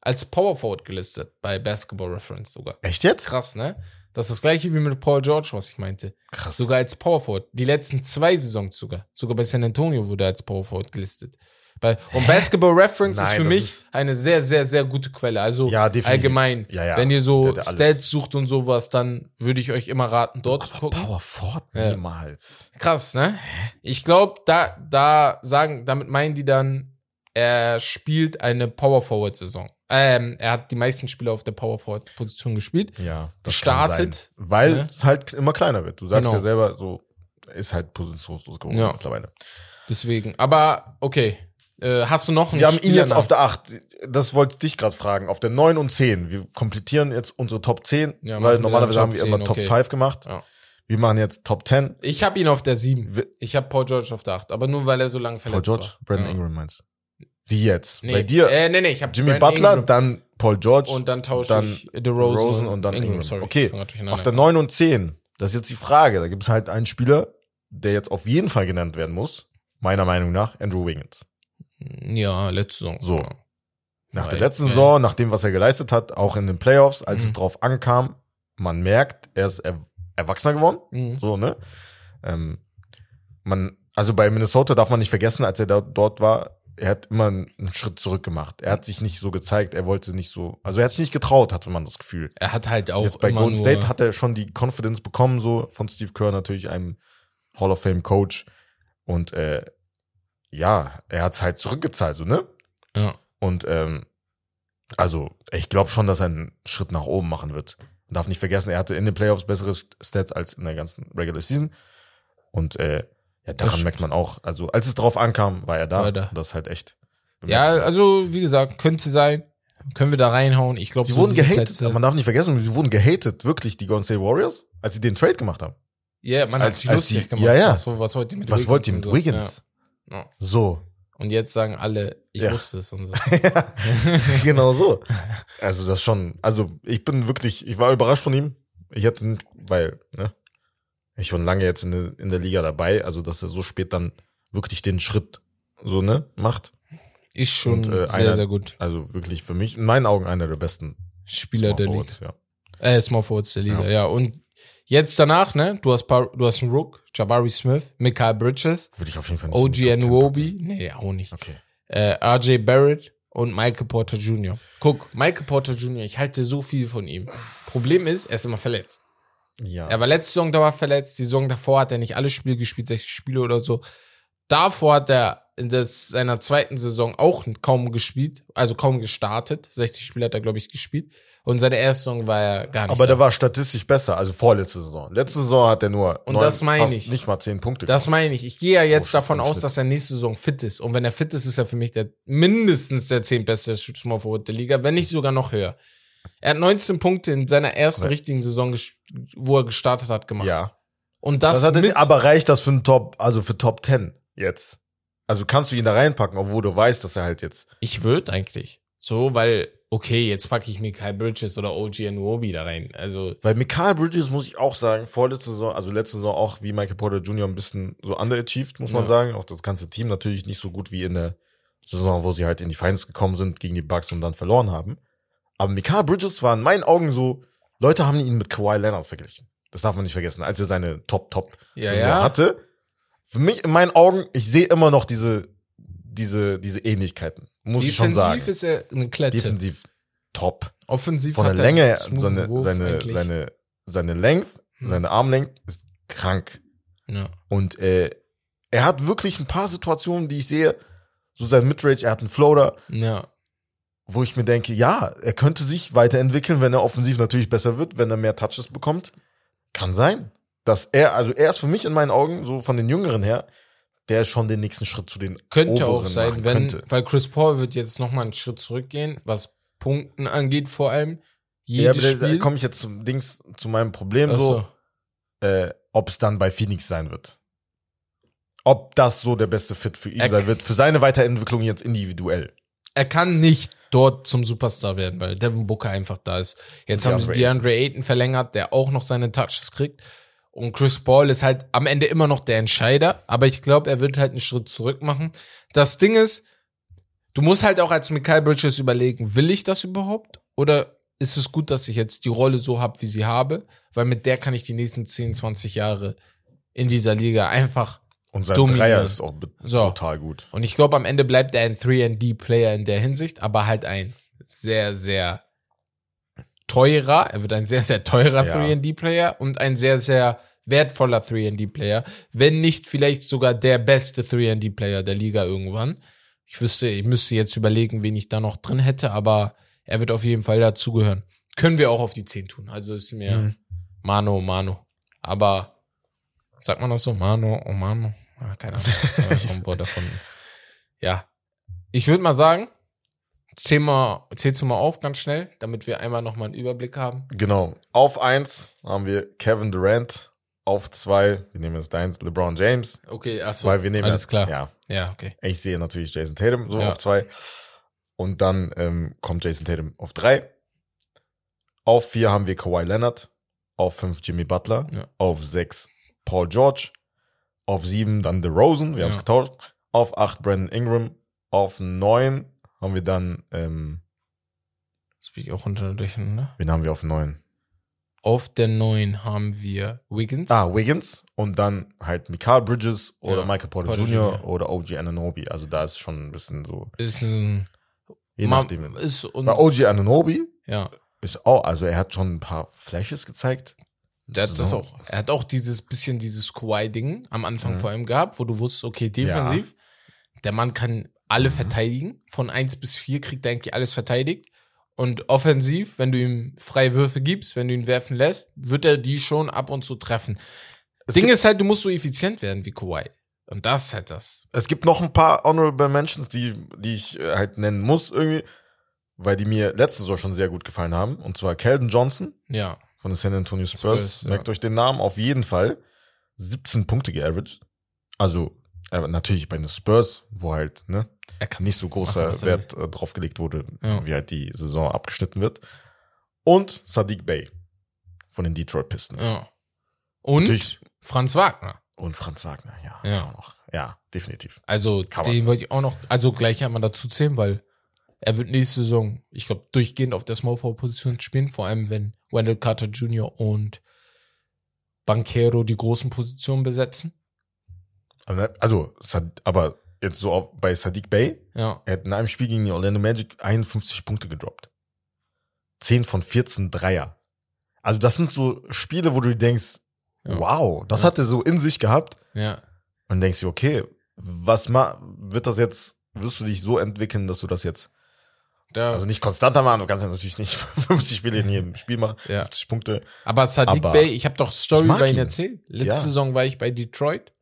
als Power Forward gelistet, bei Basketball Reference sogar. Echt jetzt? Krass, ne? Das ist das gleiche wie mit Paul George, was ich meinte. Krass. Sogar als Power Forward. Die letzten zwei Saisons sogar. Sogar bei San Antonio wurde er als Power Forward gelistet. Bei, und Basketball Reference ist Nein, für das mich ist- eine sehr, sehr, sehr gute Quelle. Also Ja, allgemein. Ja, ja. Wenn ihr so Der. Stats sucht und sowas, dann würde ich euch immer raten, dort zu Aber gucken. Power Forward Ja. niemals. Krass, ne? Ich glaube, da, da sagen, damit meinen die dann, er spielt eine Power Forward Saison. Ähm, er hat die meisten Spiele auf der Power Forward Position gespielt. Ja. das Gestartet, kann sein. Weil ne? es halt immer kleiner wird. Du sagst Genau. ja selber, so ist halt positionslos geworden Ja. mittlerweile. Deswegen. Aber okay. Äh, hast du noch einen Wir haben ihn jetzt Spielernamen? auf der 8. Das wollte ich dich gerade fragen. Auf der 9 und 10. Wir komplettieren jetzt unsere Top 10, Ja, weil normalerweise haben wir immer 10, Top okay. 5 gemacht. Ja. Wir machen jetzt Top 10. Ich habe ihn auf der 7. Wi- Ich habe Paul George auf der 8. Aber nur weil er so lange Paul verletzt George, war. Brandon. Ingram meinst du? Wie jetzt? Nee, Bei dir Äh, nee, nee, ich habe Jimmy Butler, dann Paul George und dann tausche dann ich DeRozan Rosen und dann Ingram. Sorry, Okay, auf der 9 und 10. Das ist jetzt die Frage. Da gibt es halt einen Spieler, der jetzt auf jeden Fall genannt werden muss. Meiner Meinung nach, Andrew Wiggins. Ja, letzte Saison. So. Nach der Weil, letzten äh, Saison, nach dem, was er geleistet hat, auch in den Playoffs, als Mhm. es drauf ankam, man merkt, er ist er erwachsener geworden. Mhm. So, ne? Ähm, man, also bei Minnesota darf man nicht vergessen, als er da, dort war, er hat immer einen Schritt zurück gemacht. Er hat sich nicht so gezeigt, er wollte nicht so, also er hat sich nicht getraut, hatte man das Gefühl. Er hat halt auch Jetzt bei Golden State hat er schon die Confidence bekommen, so von Steve Kerr natürlich, einem Hall of Fame Coach. Und äh, ja, er hat's halt zurückgezahlt, so, ne? ja. Und ähm, also, ich glaube schon, dass er einen Schritt nach oben machen wird. Man darf nicht vergessen, er hatte in den Playoffs bessere Stats als in der ganzen Regular Season. Und äh, ja, daran stimmt. merkt man auch, also als es drauf ankam, war er da. War da. Das ist halt echt. ja, also wie gesagt, könnte sein. Können wir da reinhauen. Ich glaube, sie wurden gehatet, man darf nicht vergessen, sie wurden gehatet, wirklich, die Golden State Warriors, als sie den Trade gemacht haben. Ja, man als- hat sich lustig sie- gemacht. ja, ja. Was, was wollt ihr mit Was Wiggins wollt ihr mit so? Wiggins? Ja. Ja. So. Und jetzt sagen alle, ich Ja. wusste es und so. ja, genau so. Also das schon, also ich bin wirklich, ich war überrascht von ihm. Ich hätte, weil, ne, schon lange jetzt in der, in der Liga dabei, also dass er so spät dann wirklich den Schritt so, ne, macht. Ist schon Und, äh, sehr, einer- sehr gut. Also wirklich für mich, in meinen Augen einer der besten Spieler Small der Liga. Forwards, Ja. Äh, Small Forwards der Liga, Ja. ja. Und jetzt danach, ne, du hast, paar, du hast einen Rook, Jabari Smith, Mikael Bridges, Würde ich auf jeden Fall nicht. OG die Top 10 Anuobi, nee, auch nicht. Okay. Äh, RJ Barrett und Michael Porter Jr. Guck, Michael Porter Jr., ich halte so viel von ihm. Problem ist, er ist immer verletzt. Ja. Er war letzte Saison dauernd verletzt, die Saison davor hat er nicht alle Spiele gespielt, 60 Spiele oder so. Davor hat er in des, seiner zweiten Saison auch kaum gespielt, also kaum gestartet. 60 Spiele hat er, glaube ich, gespielt. Und seine erste Saison war er gar nicht Aber da. der war statistisch besser, also vorletzte Saison. Letzte Saison hat er nur Und das meine ich. nicht mal zehn Punkte Das meine ich. Ich gehe ja jetzt Pro- davon aus, dass er nächste Saison fit ist. Und wenn er fit ist, ist er für mich der mindestens der zehntbeste Small Forward der Liga, wenn nicht sogar noch höher. Er hat 19 Punkte in seiner ersten Ja. richtigen Saison, wo er gestartet hat, gemacht. Ja. Und das, Das hat mit, aber reicht das für einen Top, also für Top 10 jetzt? Also kannst du ihn da reinpacken, obwohl du weißt, dass er halt jetzt. ich würde eigentlich. So, weil, okay, jetzt packe ich Kyle Bridges oder OG Anuobi da rein. Also, Weil Mikael Bridges, muss ich auch sagen, vorletzte Saison, also letzte Saison auch wie Michael Porter Jr. ein bisschen so underachieved, muss man Ja. sagen. Auch das ganze Team natürlich nicht so gut wie in der Saison, wo sie halt in die Finals gekommen sind gegen die Bucks und dann verloren haben. Aber Mikael Bridges war in meinen Augen so, Leute haben ihn mit Kawhi Leonard verglichen. Das darf man nicht vergessen, als er seine Top-Top Ja, ja. hatte. Für mich in meinen Augen, ich sehe immer noch diese, diese, diese Ähnlichkeiten. Muss ich schon sagen. defensiv ist er eine Klette. Defensiv top. Offensiv Von der hat er Länge, seine, Wurf seine, eigentlich. seine, seine Length, Hm. seine Armlength ist krank. ja. Und äh, er hat wirklich ein paar Situationen, die ich sehe, so sein Midrange, er hat einen Floater, ja. Wo ich mir denke, ja, er könnte sich weiterentwickeln, wenn er offensiv natürlich besser wird, wenn er mehr Touches bekommt. Kann sein. Dass er, also er ist für mich in meinen Augen, so von den Jüngeren her, der schon den nächsten Schritt zu den Könnte auch sein, wenn, könnte. weil Chris Paul wird jetzt noch mal einen Schritt zurückgehen, was Punkten angeht vor allem. Ja, Jedes aber da, da komme ich jetzt zum Dings, zu meinem Problem Ach so, so. äh, ob es dann bei Phoenix sein wird. Ob das so der beste Fit für ihn Er- sein wird, für seine Weiterentwicklung jetzt individuell. Er kann nicht dort zum Superstar werden, weil Devin Booker einfach da ist. Jetzt haben sie DeAndre Ayton verlängert, der auch noch seine Touches kriegt. Und Chris Paul ist halt am Ende immer noch der Entscheider, aber ich glaube, er wird halt einen Schritt zurück machen. Das Ding ist, du musst halt auch als Mikael Bridges überlegen, will ich das überhaupt? Oder ist es gut, dass ich jetzt die Rolle so habe, wie sie habe? Weil mit der kann ich die nächsten 10, 20 Jahre in dieser Liga einfach Und sein Dominieren. Dreier ist auch So. total gut. Und ich glaube, am Ende bleibt er ein 3D-Player in der Hinsicht, aber halt ein sehr, sehr teurer. Er wird ein sehr, sehr teurer Ja. 3D-Player und ein sehr, sehr wertvoller 3D-Player. Wenn nicht vielleicht sogar der beste 3D-Player der Liga irgendwann. Ich wüsste, ich müsste jetzt überlegen, wen ich da noch drin hätte, aber er wird auf jeden Fall dazugehören. Können wir auch auf die 10 tun. Also ist mir Mhm. Mano, Mano. Aber sagt man das so? Mano, oh Mano. Ah, keine Ahnung. Wort davon. Ja. Ich würde mal sagen, zähl mal, zählst du mal auf ganz schnell, damit wir einmal nochmal einen Überblick haben. Genau. Auf eins haben wir Kevin Durant. Auf zwei, wir nehmen jetzt deins, LeBron James. Okay, achso. weil wir nehmen alles jetzt- klar. Ja, Ja, okay. ich sehe natürlich Jason Tatum so Ja. auf zwei. Und dann ähm, kommt Jason Tatum auf drei. Auf vier haben wir Kawhi Leonard. Auf fünf Jimmy Butler. Ja. Auf sechs Paul George. Auf sieben dann DeRozan. Wir Ja. haben es getauscht. Auf acht Brandon Ingram. Auf neun haben wir dann, ähm, Das bin ich auch unter durcheinander. wen haben wir auf neun? Auf der 9 haben wir Wiggins. Ah, Wiggins und dann halt Mikael Bridges oder Ja, Michael Porter, Porter Jr. Jr. oder OG Ananobi. Also da ist schon ein bisschen so, Ist ein. je nachdem. Ist Bei OG Ananobi ja, ist auch, also er hat schon ein paar Flashes gezeigt. Der hat das auch. Er hat auch dieses bisschen dieses Kawhi-Ding am Anfang Mhm. vor allem gehabt, wo du wusstest, okay, defensiv, der Mann kann alle Mhm. verteidigen. Von 1 bis 4 kriegt er eigentlich alles verteidigt. Und offensiv, wenn du ihm freie Würfe gibst, wenn du ihn werfen lässt, wird er die schon ab und zu treffen. Es Ding ist halt, du musst so effizient werden wie Kawhi. Und das ist halt das. Es gibt noch ein paar Honorable Mentions, die, die ich äh, halt nennen muss irgendwie, weil die mir letzte Saison schon sehr gut gefallen haben. Und zwar Keldon Johnson Ja. Von den San Antonio Spurs. Spurs, ja. Merkt euch den Namen auf jeden Fall. 17 Punkte geaveraged. Also äh, natürlich bei den Spurs, wo halt ne, Er kann nicht so Machen, großer was er Wert äh, drauf gelegt wurde, Ja. wie halt die Saison abgeschnitten wird. Und Sadiq Bey von den Detroit Pistons. Ja. Und Natürlich. Franz Wagner. Und Franz Wagner, ja. Ja. Auch noch. Ja, definitiv. Also, Kann den wollte ich auch noch, also gleich einmal dazu zählen, weil er wird nächste Saison, ich glaube, durchgehend auf der Small Forward Position spielen, vor allem wenn Wendell Carter Jr. und Banquero die großen Positionen besetzen. Also, aber jetzt so auf, bei Sadiq Bey, Ja. er hat in einem Spiel gegen die Orlando Magic 51 Punkte gedroppt. 10 von 14 Dreier. Also das sind so Spiele, wo du denkst, Ja. wow, das Ja. hat er so in sich gehabt. Ja. Und denkst dir, okay, was ma wird das jetzt, wirst du dich so entwickeln, dass du das jetzt, Da, also nicht konstanter machen, du kannst ja natürlich nicht 50 Spiele in jedem Spiel machen, Ja. 50 Punkte. aber Sadiq Bey, ich habe doch Story bei ihm erzählt. Letzte Ja. Saison war ich bei Detroit.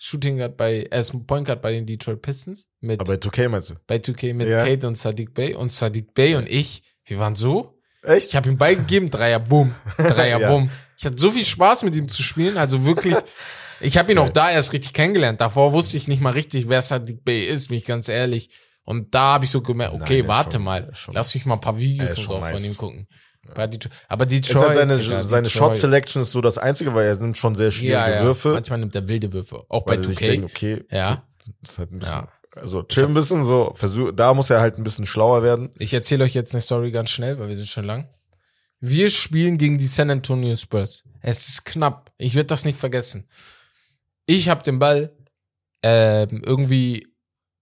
Shooting Guard bei, er ist ein Point Guard bei den Detroit Pistons mit, Aber bei 2K meinst du? bei 2K mit Ja. Kate und Sadiq Bey. Und Sadiq Bey und ich, wir waren so, Echt? Ich habe ihm beigegeben, Dreier, bumm, Dreier, Ja. bumm. Ich hatte so viel Spaß mit ihm zu spielen, also wirklich. Ich habe ihn auch da erst richtig kennengelernt. Davor wusste ich nicht mal richtig, wer Sadiq Bey ist, bin ich ganz ehrlich. Und da habe ich so gemerkt, Nein, okay, ist warte schon- mal, schon- lass mich mal ein paar Videos und so von nice. ihm gucken. Bei Detroit, aber Detroit, Ist halt seine, Digga, seine Detroit. Shot Selection ist so das einzige, weil er nimmt schon sehr schwierige ja, ja. Würfe. Manchmal nimmt er wilde Würfe. Auch weil bei er sich 2K. denkt, okay, Ja. das ist halt ein bisschen, Ja. also chill ein bisschen so, versuch, da muss er halt ein bisschen schlauer werden. Ich erzähle euch jetzt eine Story ganz schnell, weil wir sind schon lang. Wir spielen gegen die San Antonio Spurs. Es ist knapp. Ich werde das nicht vergessen. Ich habe den Ball ähm, irgendwie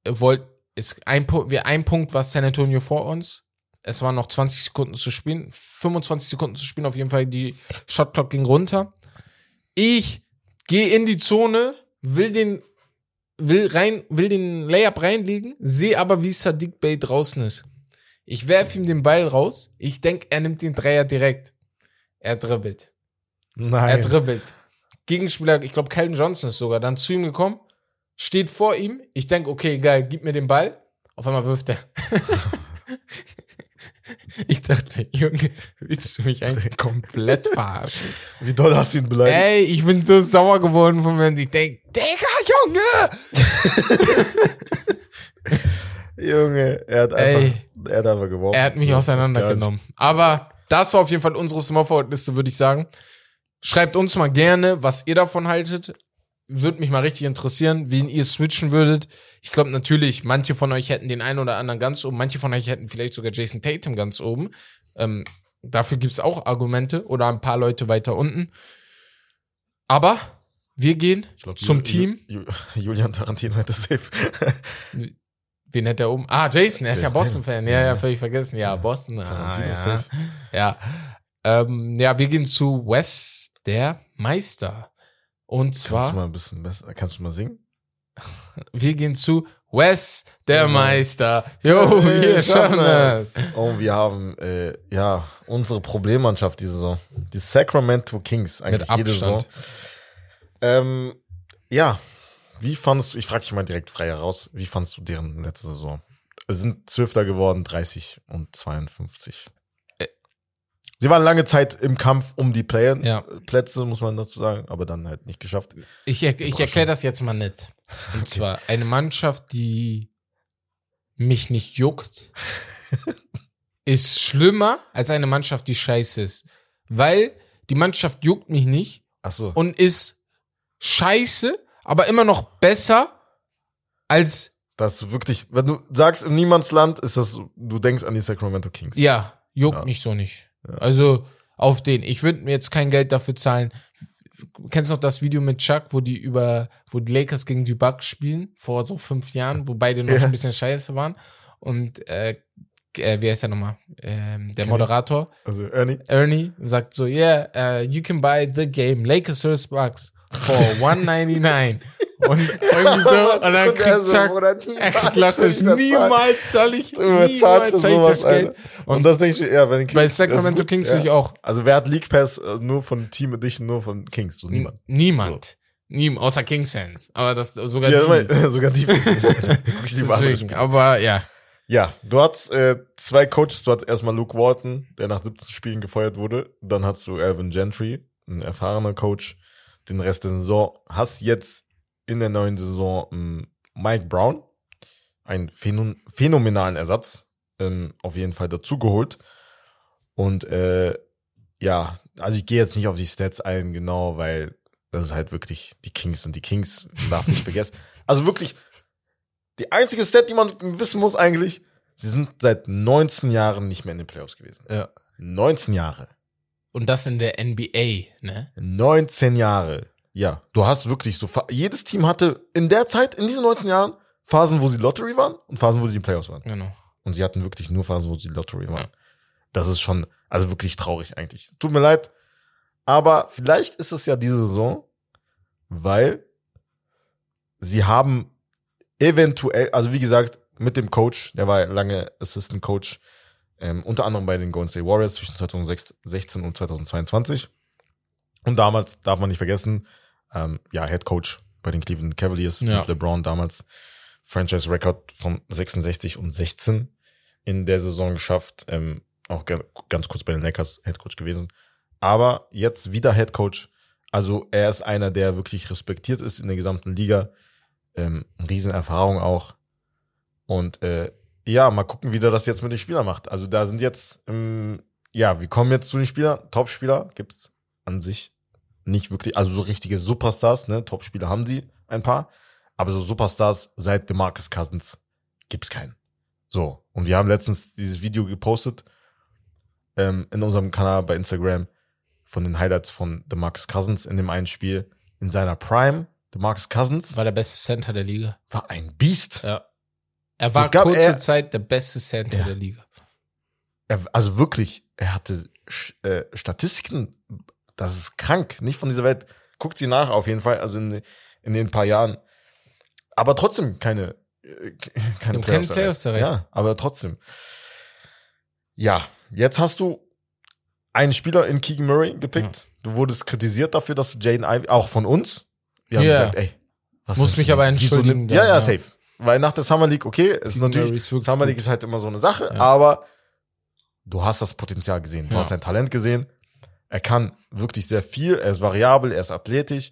wollt ist ein Punkt, wir ein Punkt war San Antonio vor uns. Es waren noch 20 Sekunden zu spielen, 25 Sekunden zu spielen. Auf jeden Fall die Shotclock ging runter. Ich gehe in die Zone, will den will rein, will den Layup reinlegen, sehe aber, wie Sadiq Bey draußen ist. Ich werfe ihm den Ball raus. Ich denk, er nimmt den Dreier direkt. Er dribbelt. Er Nein. dribbelt. Gegenspieler, ich glaube, Calvin Johnson ist sogar dann zu ihm gekommen, steht vor ihm. Ich denk, okay, geil, gib mir den Ball. Auf einmal wirft er. ich dachte, Junge, willst du mich eigentlich komplett verarschen? Wie doll hast du ihn beleidigt? Ey, ich bin so sauer geworden von mir. und Ich denk, Digga, Junge! Junge, er hat einfach, Ey. er hat einfach geworfen. Er hat mich auseinandergenommen. Aber das war auf jeden Fall unsere Small Forward Liste, würde ich sagen. Schreibt uns mal gerne, was ihr davon haltet. Würde mich mal richtig interessieren, wen ihr switchen würdet. Ich glaube natürlich, manche von euch hätten den einen oder anderen ganz oben, manche von euch hätten vielleicht sogar Jason Tatum ganz oben. Ähm, dafür gibt's auch Argumente oder ein paar Leute weiter unten. Aber wir gehen glaub, zum Ju- Team. Ju- Ju- Julian Tarantino hätte safe. Wen hat er oben? Ah, Jason, er ist ja Jason Boston-Fan. Ja, ja, völlig vergessen. Ja, Boston. Ah, Tarantino ja. safe. Ja. Ähm, ja, wir gehen zu Wes, der Meister. Und Kannst du zwar, mal ein bisschen besser, kannst du mal singen? wir gehen zu Wes, der Meister. Jo, Hey, wir schaffen das. Und wir haben, äh, ja, unsere Problemmannschaft diese Saison. Die Sacramento Kings, eigentlich Mit jede Saison. Abstand. Ähm, ja, wie fandest du, ich frage dich mal direkt frei heraus, wie fandest du deren letzte Saison? Sie sind Zwölfter geworden, 30 und 52. Sie waren lange Zeit im Kampf um die Play Ja. Plätze, muss man dazu sagen, aber dann halt nicht geschafft. Ich, er, ich erkläre das jetzt mal nett. Und zwar eine Mannschaft, die mich nicht juckt, ist schlimmer als eine Mannschaft, die scheiße ist. Weil die Mannschaft juckt mich nicht Ach so. und ist scheiße, aber immer noch besser als, Das ist wirklich, wenn du sagst im Niemandsland, ist das, du denkst an die Sacramento Kings. ja, juckt Ja. mich so nicht. Also, Auf den. Ich würde mir jetzt kein Geld dafür zahlen. Kennst du noch das Video mit Chuck, wo die über, wo die Lakers gegen die Bucks spielen, vor so fünf Jahren, wo beide noch Ja. ein bisschen scheiße waren? Und äh, äh, wie heißt der nochmal? Ähm, der. Moderator, Also Ernie. Ernie, sagt so, yeah, uh, you can buy the game, Lakers vs. Bucks for 199. Und irgendwie so, und dann Und kriegt so, Chuck, er zahlen. niemals soll ich, Du niemals soll ich das Geld. Alter. Und, das denke ich mir, ja, den Kings. Bei Sacramento gut, Kings ja. will ich auch. Also wer hat League Pass äh, nur von Team Edition, nur von Kings? So niemand. Niemand. Niemand, außer Kings-Fans. Aber das sogar Ja, die. immer- sogar die. Deswegen. Aber ja. Ja, du hast äh, zwei Coaches. Du hast erstmal Luke Walton, der nach 17 Spielen gefeuert wurde. Dann hast du Alvin Gentry, ein erfahrener Coach. Den Rest der Saison hast jetzt in der neuen Saison ähm, Mike Brown, einen phän phänomenalen Ersatz, ähm, auf jeden Fall dazugeholt. Und äh, ja, also ich gehe jetzt nicht auf die Stats ein, genau, weil das ist halt wirklich die Kings und die Kings, man darf nicht vergessen. Also wirklich, die einzige Stat, die man wissen muss eigentlich, sie sind seit 19 Jahren nicht mehr in den Playoffs gewesen. ja. 19 Jahre. Und das in der NBA, ne? 19 Jahre. Ja, du hast wirklich so, jedes Team hatte in der Zeit, in diesen 19 Jahren, Phasen, wo sie Lottery waren und Phasen, wo sie in den Playoffs waren. Genau. Und sie hatten wirklich nur Phasen, wo sie Lottery waren. Ja. Das ist schon, also wirklich traurig eigentlich. Tut mir leid. Aber vielleicht ist es ja diese Saison, weil sie haben eventuell, also wie gesagt, mit dem Coach, der war lange Assistant Coach, ähm, unter anderem bei den Golden State Warriors zwischen 2016 und 2022. Und damals darf man nicht vergessen, ähm, ja, Head Coach bei den Cleveland Cavaliers Ja. mit LeBron damals. Franchise Record von 66 und 16 in der Saison geschafft. Ähm, auch ganz kurz bei den Lakers Head Coach gewesen. Aber jetzt wieder Head Coach. Also er ist einer, der wirklich respektiert ist in der gesamten Liga. Ähm, Riesenerfahrung auch. Und äh, ja, mal gucken, wie der das jetzt mit den Spielern macht. Also da sind jetzt, ähm, ja, wir kommen jetzt zu den Spielern. Top-Spieler gibt's an sich nicht wirklich, also so richtige Superstars, ne? Top-Spieler haben sie ein paar. Aber so Superstars seit DeMarcus Cousins gibt's keinen. So. Und wir haben letztens dieses Video gepostet ähm, in unserem Kanal bei Instagram von den Highlights von DeMarcus Cousins in dem einen Spiel. In seiner Prime, DeMarcus Cousins War der beste Center der Liga. war ein Biest. Ja. Er war gab- kurze er- Zeit der beste Center Ja. der Liga. Er, also wirklich, er hatte äh, Statistiken, das ist krank, nicht von dieser Welt. Guckt sie nach auf jeden Fall, also in, in den paar Jahren. Aber trotzdem keine, äh, keine haben keine Playoffs erreicht. Ja, aber trotzdem. Ja, jetzt hast du einen Spieler in Keegan Murray gepickt. Du wurdest kritisiert dafür, dass du Jaden Ivey, auch von uns. Wir haben Ja. gesagt, ey, was Muss mich du? aber entschuldigen Ja, ja, ja. safe. Weil nach der Summer League, okay, ist natürlich, Summer League ist halt immer so eine Sache, Ja. aber du hast das Potenzial gesehen, du Ja. hast sein Talent gesehen. Er kann wirklich sehr viel, er ist variabel, er ist athletisch,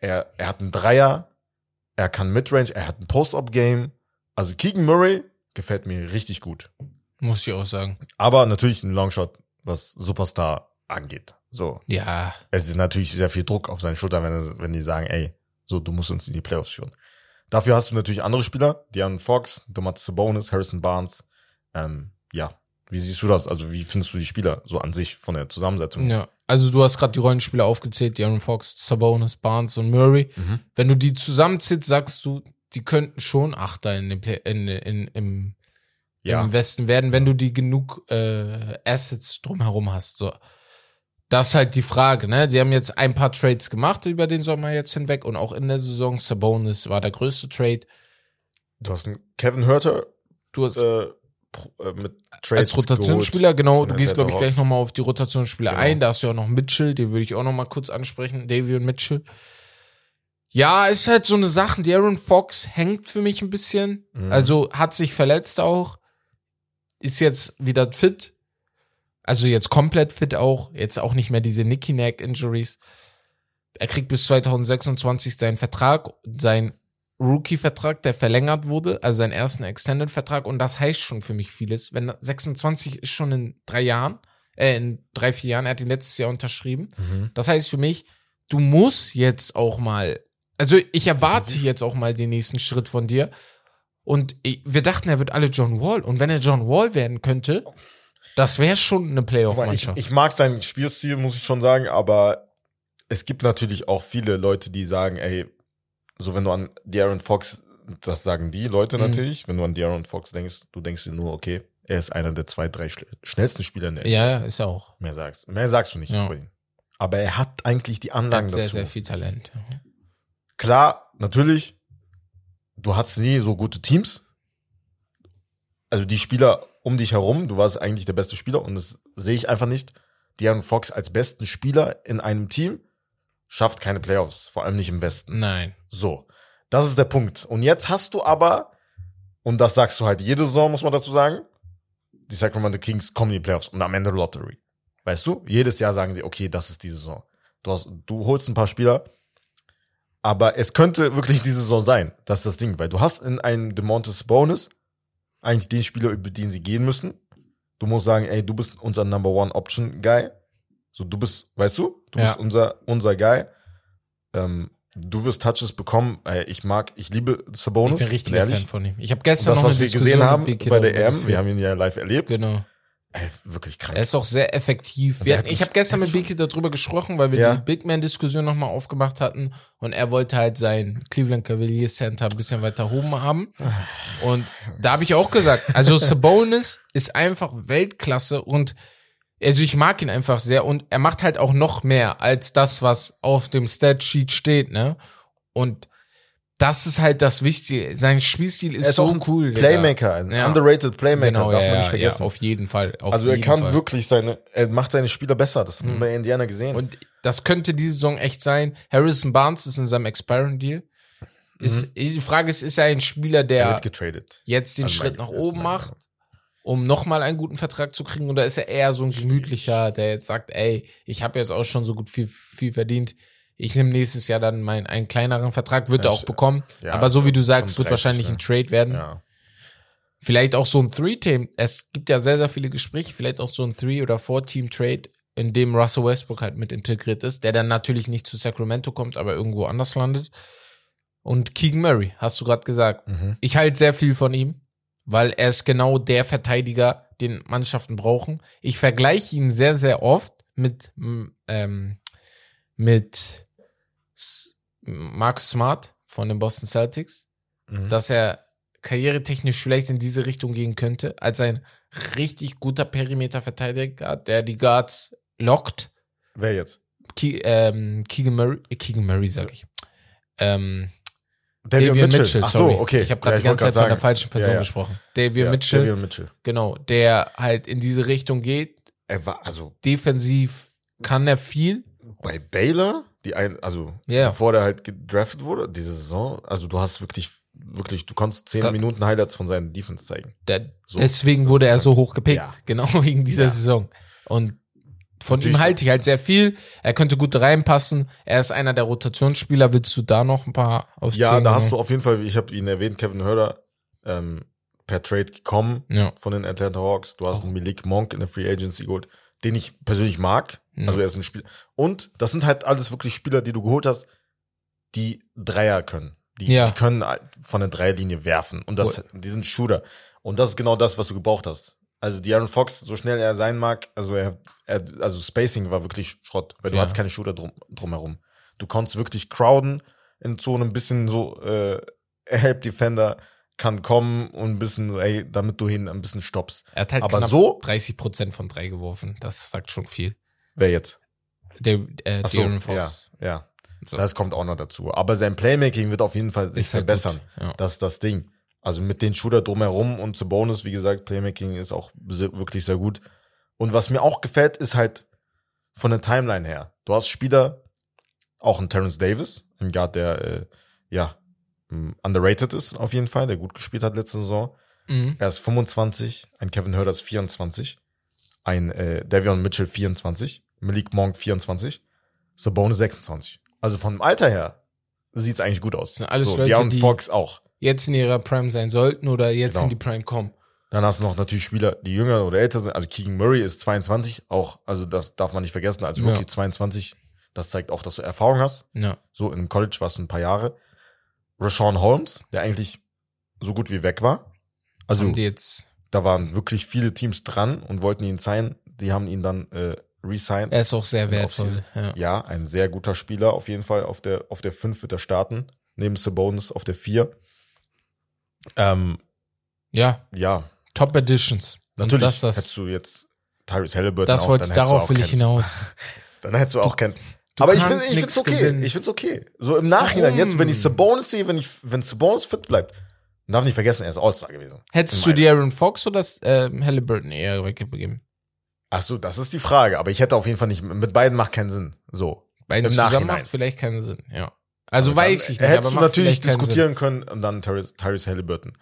er, er hat einen Dreier, er kann Midrange, er hat ein Post-Up-Game. Also Keegan Murray gefällt mir richtig gut. Muss ich auch sagen. Aber natürlich ein Longshot, was Superstar angeht. So, Ja. es ist natürlich sehr viel Druck auf seinen Schultern, wenn, wenn die sagen, ey, so, du musst uns in die Playoffs führen. Dafür hast du natürlich andere Spieler, Dion Fox, Domantas Sabonis, Harrison Barnes. Ähm, ja, wie siehst du das? Also wie findest du die Spieler so an sich von der Zusammensetzung? Ja. Also du hast gerade die Rollenspieler aufgezählt, De'Aaron Fox, Sabonis, Barnes und Murray. Mhm. Wenn du die zusammenzählst, sagst du, die könnten schon Achter in, Play in, in, im, Ja. im Westen werden, wenn du die genug äh, Assets drumherum hast. So. Das ist halt die Frage, ne? Sie haben jetzt ein paar Trades gemacht über den Sommer jetzt hinweg und auch in der Saison. Sabonis war der größte Trade. Du hast einen Kevin Hurter Du hast äh, mit Trades als Rotationsspieler, genau, du gehst, glaube ich, gleich nochmal auf die Rotationsspieler Genau. ein. Da hast du ja auch noch Mitchell, den würde ich auch nochmal kurz ansprechen, Davion Mitchell. Ja, ist halt so eine Sache. Die Aaron Fox hängt für mich ein bisschen. Mhm. Also hat sich verletzt auch. Ist jetzt wieder fit. Also jetzt komplett fit auch. Jetzt auch nicht mehr diese Nicky Neck Injuries. Er kriegt bis 2026 seinen Vertrag, sein Rookie-Vertrag, der verlängert wurde, also seinen ersten Extended-Vertrag. Und das heißt schon für mich vieles. Wenn 26 ist schon in drei Jahren, äh, in drei, vier Jahren, er hat ihn letztes Jahr unterschrieben. Mhm. Das heißt für mich, du musst jetzt auch mal, also ich erwarte jetzt auch mal den nächsten Schritt von dir. Und ich, wir dachten, er wird alle John Wall. Und wenn er John Wall werden könnte, Das wäre schon eine Ich, Playoff-Mannschaft. ich mag seinen Spielstil, muss ich schon sagen, aber es gibt natürlich auch viele Leute, die sagen, ey, so wenn du an De'Aaron Fox, das sagen die Leute Mhm. natürlich, wenn du an De'Aaron Fox denkst, du denkst dir nur, okay, er ist einer der zwei, drei schnellsten Spieler in der Ja, ja, ist er auch. Mehr sagst, mehr sagst du nicht Ja. über ihn. Aber er hat eigentlich die Anlagen hat sehr, dazu. sehr viel Talent. Klar, natürlich, du hattest nie so gute Teams. Also die Spieler um dich herum, du warst eigentlich der beste Spieler und das sehe ich einfach nicht. De'Aaron Fox als besten Spieler in einem Team schafft keine Playoffs, vor allem nicht im Westen. Nein. So, das ist der Punkt. Und jetzt hast du aber, und das sagst du halt jede Saison, muss man dazu sagen, die Sacramento Kings kommen in die Playoffs und am Ende Lottery. Weißt du? Jedes Jahr sagen sie, okay, das ist die Saison. Du, hast, du holst ein paar Spieler, aber es könnte wirklich diese Saison sein. Das ist das Ding, weil du hast in einem DeMontis Bonus eigentlich den Spieler, über den sie gehen müssen. Du musst sagen, ey, du bist unser Number One Option Guy. So, du bist, weißt du, du Ja. bist unser, unser Guy. Ähm, du wirst Touches bekommen. Ey, ich mag, ich liebe Sabonis. Ich bin richtiger ehrlich. Fan von ihm. Ich habe gestern das, noch was wir Diskussion gesehen mit haben bei der EM, wir haben ihn ja live erlebt. Genau. Ey, wirklich krank. Er ist auch sehr effektiv. Wir, ich habe gestern mit Biki darüber gesprochen, weil wir Ja. die Big Man-Diskussion nochmal aufgemacht hatten und er wollte halt sein Cleveland Cavaliers Center ein bisschen weiter oben haben. Und da habe ich auch gesagt, also Sabonis ist einfach Weltklasse und also ich mag ihn einfach sehr und er macht halt auch noch mehr als das, was auf dem Statsheet steht, ne? Und das ist halt das Wichtige. Sein Spielstil ist, er ist so auch ein cool. Playmaker, ein Ja. underrated Playmaker, Genau, darf ja, man nicht vergessen. Ja, auf jeden Fall. Auf also er jeden kann Fall. wirklich seine, er macht seine Spieler besser. Das haben wir bei Indiana gesehen. Und das könnte diese Saison echt sein. Harrison Barnes ist in seinem Expiring Deal. Ist, Die Frage ist, ist er ein Spieler, er der jetzt den Also Schritt nach oben macht, um nochmal einen guten Vertrag zu kriegen? Oder ist er eher so ein gemütlicher, der jetzt sagt, ey, ich habe jetzt auch schon so gut viel, viel verdient. Ich nehme nächstes Jahr dann meinen einen kleineren Vertrag, wird Ja, er auch bekommen. ja, Aber so wie du sagst, wird 30, wahrscheinlich ne? ein Trade werden. Ja. Vielleicht auch so ein Three-Team. Es gibt ja sehr, sehr viele Gespräche. Vielleicht auch so ein Three- oder Four-Team-Trade, in dem Russell Westbrook halt mit integriert ist, der dann natürlich nicht zu Sacramento kommt, aber irgendwo anders landet. Und Keegan Murray, hast du gerade gesagt. Mhm. Ich halte sehr viel von ihm, weil er ist genau der Verteidiger, den Mannschaften brauchen. Ich vergleiche ihn sehr, sehr oft mit, ähm, mit Marcus Smart von den Boston Celtics Mhm. dass er karrieretechnisch vielleicht in diese Richtung gehen könnte, als ein richtig guter Perimeterverteidiger, der die Guards lockt. Wer jetzt? Ke ähm, Keegan Murray, äh, Keegan Murray sag ich. Ähm, Davion Mitchell. Ach so, okay. Ich habe gerade Ja, die ganze Zeit von der sagen. falschen Person Ja, ja. gesprochen. Davion Mitchell, Davion Mitchell. genau, der halt in diese Richtung geht. Er war, also Defensiv kann er viel. bei Baylor, die ein, also Ja. bevor der halt gedraftet wurde, diese Saison, also du hast wirklich, wirklich, du konntest zehn Minuten Highlights von seinen Defense zeigen. Der, So. deswegen wurde er so hoch gepickt. Genau wegen dieser. Saison. Und von Natürlich ihm halte ich halt sehr viel. Er könnte gut reinpassen. Er ist einer der Rotationsspieler. Willst du da noch ein paar aufzählen? Ja, da hast du auf jeden Fall, ich habe ihn erwähnt, Kevin Hörder, ähm, per Trade gekommen Ja. von den Atlanta Hawks. Du hast einen Milik Monk in der Free Agency geholt, den ich persönlich mag. Ja. Also er ist ein Spieler. Und das sind halt alles wirklich Spieler, die du geholt hast, die Dreier können. Die, Ja. die können von der Dreierlinie werfen. Und das, die sind Shooter. Und das ist genau das, was du gebraucht hast. Also De'Aaron Fox, so schnell er sein mag, also er, er also Spacing war wirklich Schrott, weil du Ja. hattest keine Shooter drum, drumherum. Du konntest wirklich crowden in Zone, ein bisschen so, äh, Help Defender kann kommen und ein bisschen, ey, damit du hin ein bisschen stoppst. Er hat halt Aber so- 30 Prozent von drei geworfen. Das sagt schon viel. Wer jetzt? Der, äh, so, De'Aaron ja, Fox. ja. So. Das kommt auch noch dazu. Aber sein Playmaking wird auf jeden Fall sich Ist halt verbessern. ja. Das ist das Ding. Also mit den Shooter drumherum und zu Bonus, wie gesagt, Playmaking ist auch sehr, wirklich sehr gut. Und was mir auch gefällt, ist halt von der Timeline her. Du hast Spieler, auch ein Terrence Davis, ein Guard, der äh, ja underrated ist auf jeden Fall, der gut gespielt hat letzte Saison. Mhm. Er ist 25, ein Kevin Herter ist 24, ein äh, Davion Mitchell 24, Malik Monk 24, Sabonis 26. Also vom Alter her sieht's eigentlich gut aus. sind alles so, Leute, die- Fox auch. Jetzt in ihrer Prime sein sollten oder jetzt Genau. in die Prime kommen. Dann hast du noch natürlich Spieler, die jünger oder älter sind. Also Keegan Murray ist 22, auch, also das darf man nicht vergessen. Als Ja. Rookie 22, das zeigt auch, dass du Erfahrung hast. Ja. So in College warst du ein paar Jahre. Rashawn Holmes, der eigentlich so gut wie weg war. Also Da waren wirklich viele Teams dran und wollten ihn sein. Die haben ihn dann äh, resigned. Er ist auch sehr wertvoll. Ja. Ja, ein sehr guter Spieler auf jeden Fall. Auf der, auf der 5 wird er starten. Neben Sabonis auf der 4. Ähm, ja, ja, Top Editions. Natürlich Das, das, hättest du jetzt Tyrese Halliburton das auch, wollte darauf will ich hinaus. Dann hättest du auch kein. du Aber ich finde find's okay. gewinnen. Ich find's okay. So im Nachhinein, Warum? jetzt, wenn ich Sabonis sehe, wenn ich, wenn Sabonis fit bleibt, darf nicht vergessen, er ist All-Star gewesen. Hättest du die Aaron Fox oder das, ähm, Halliburton eher weggegeben? Ach so, das ist die Frage. Aber ich hätte auf jeden Fall nicht, mit beiden macht keinen Sinn. So. Beiden Im zusammen Nachhinein. macht vielleicht keinen Sinn, ja. Also weiß ich nicht, Hättest du natürlich diskutieren können und dann Tyrese, Halliburton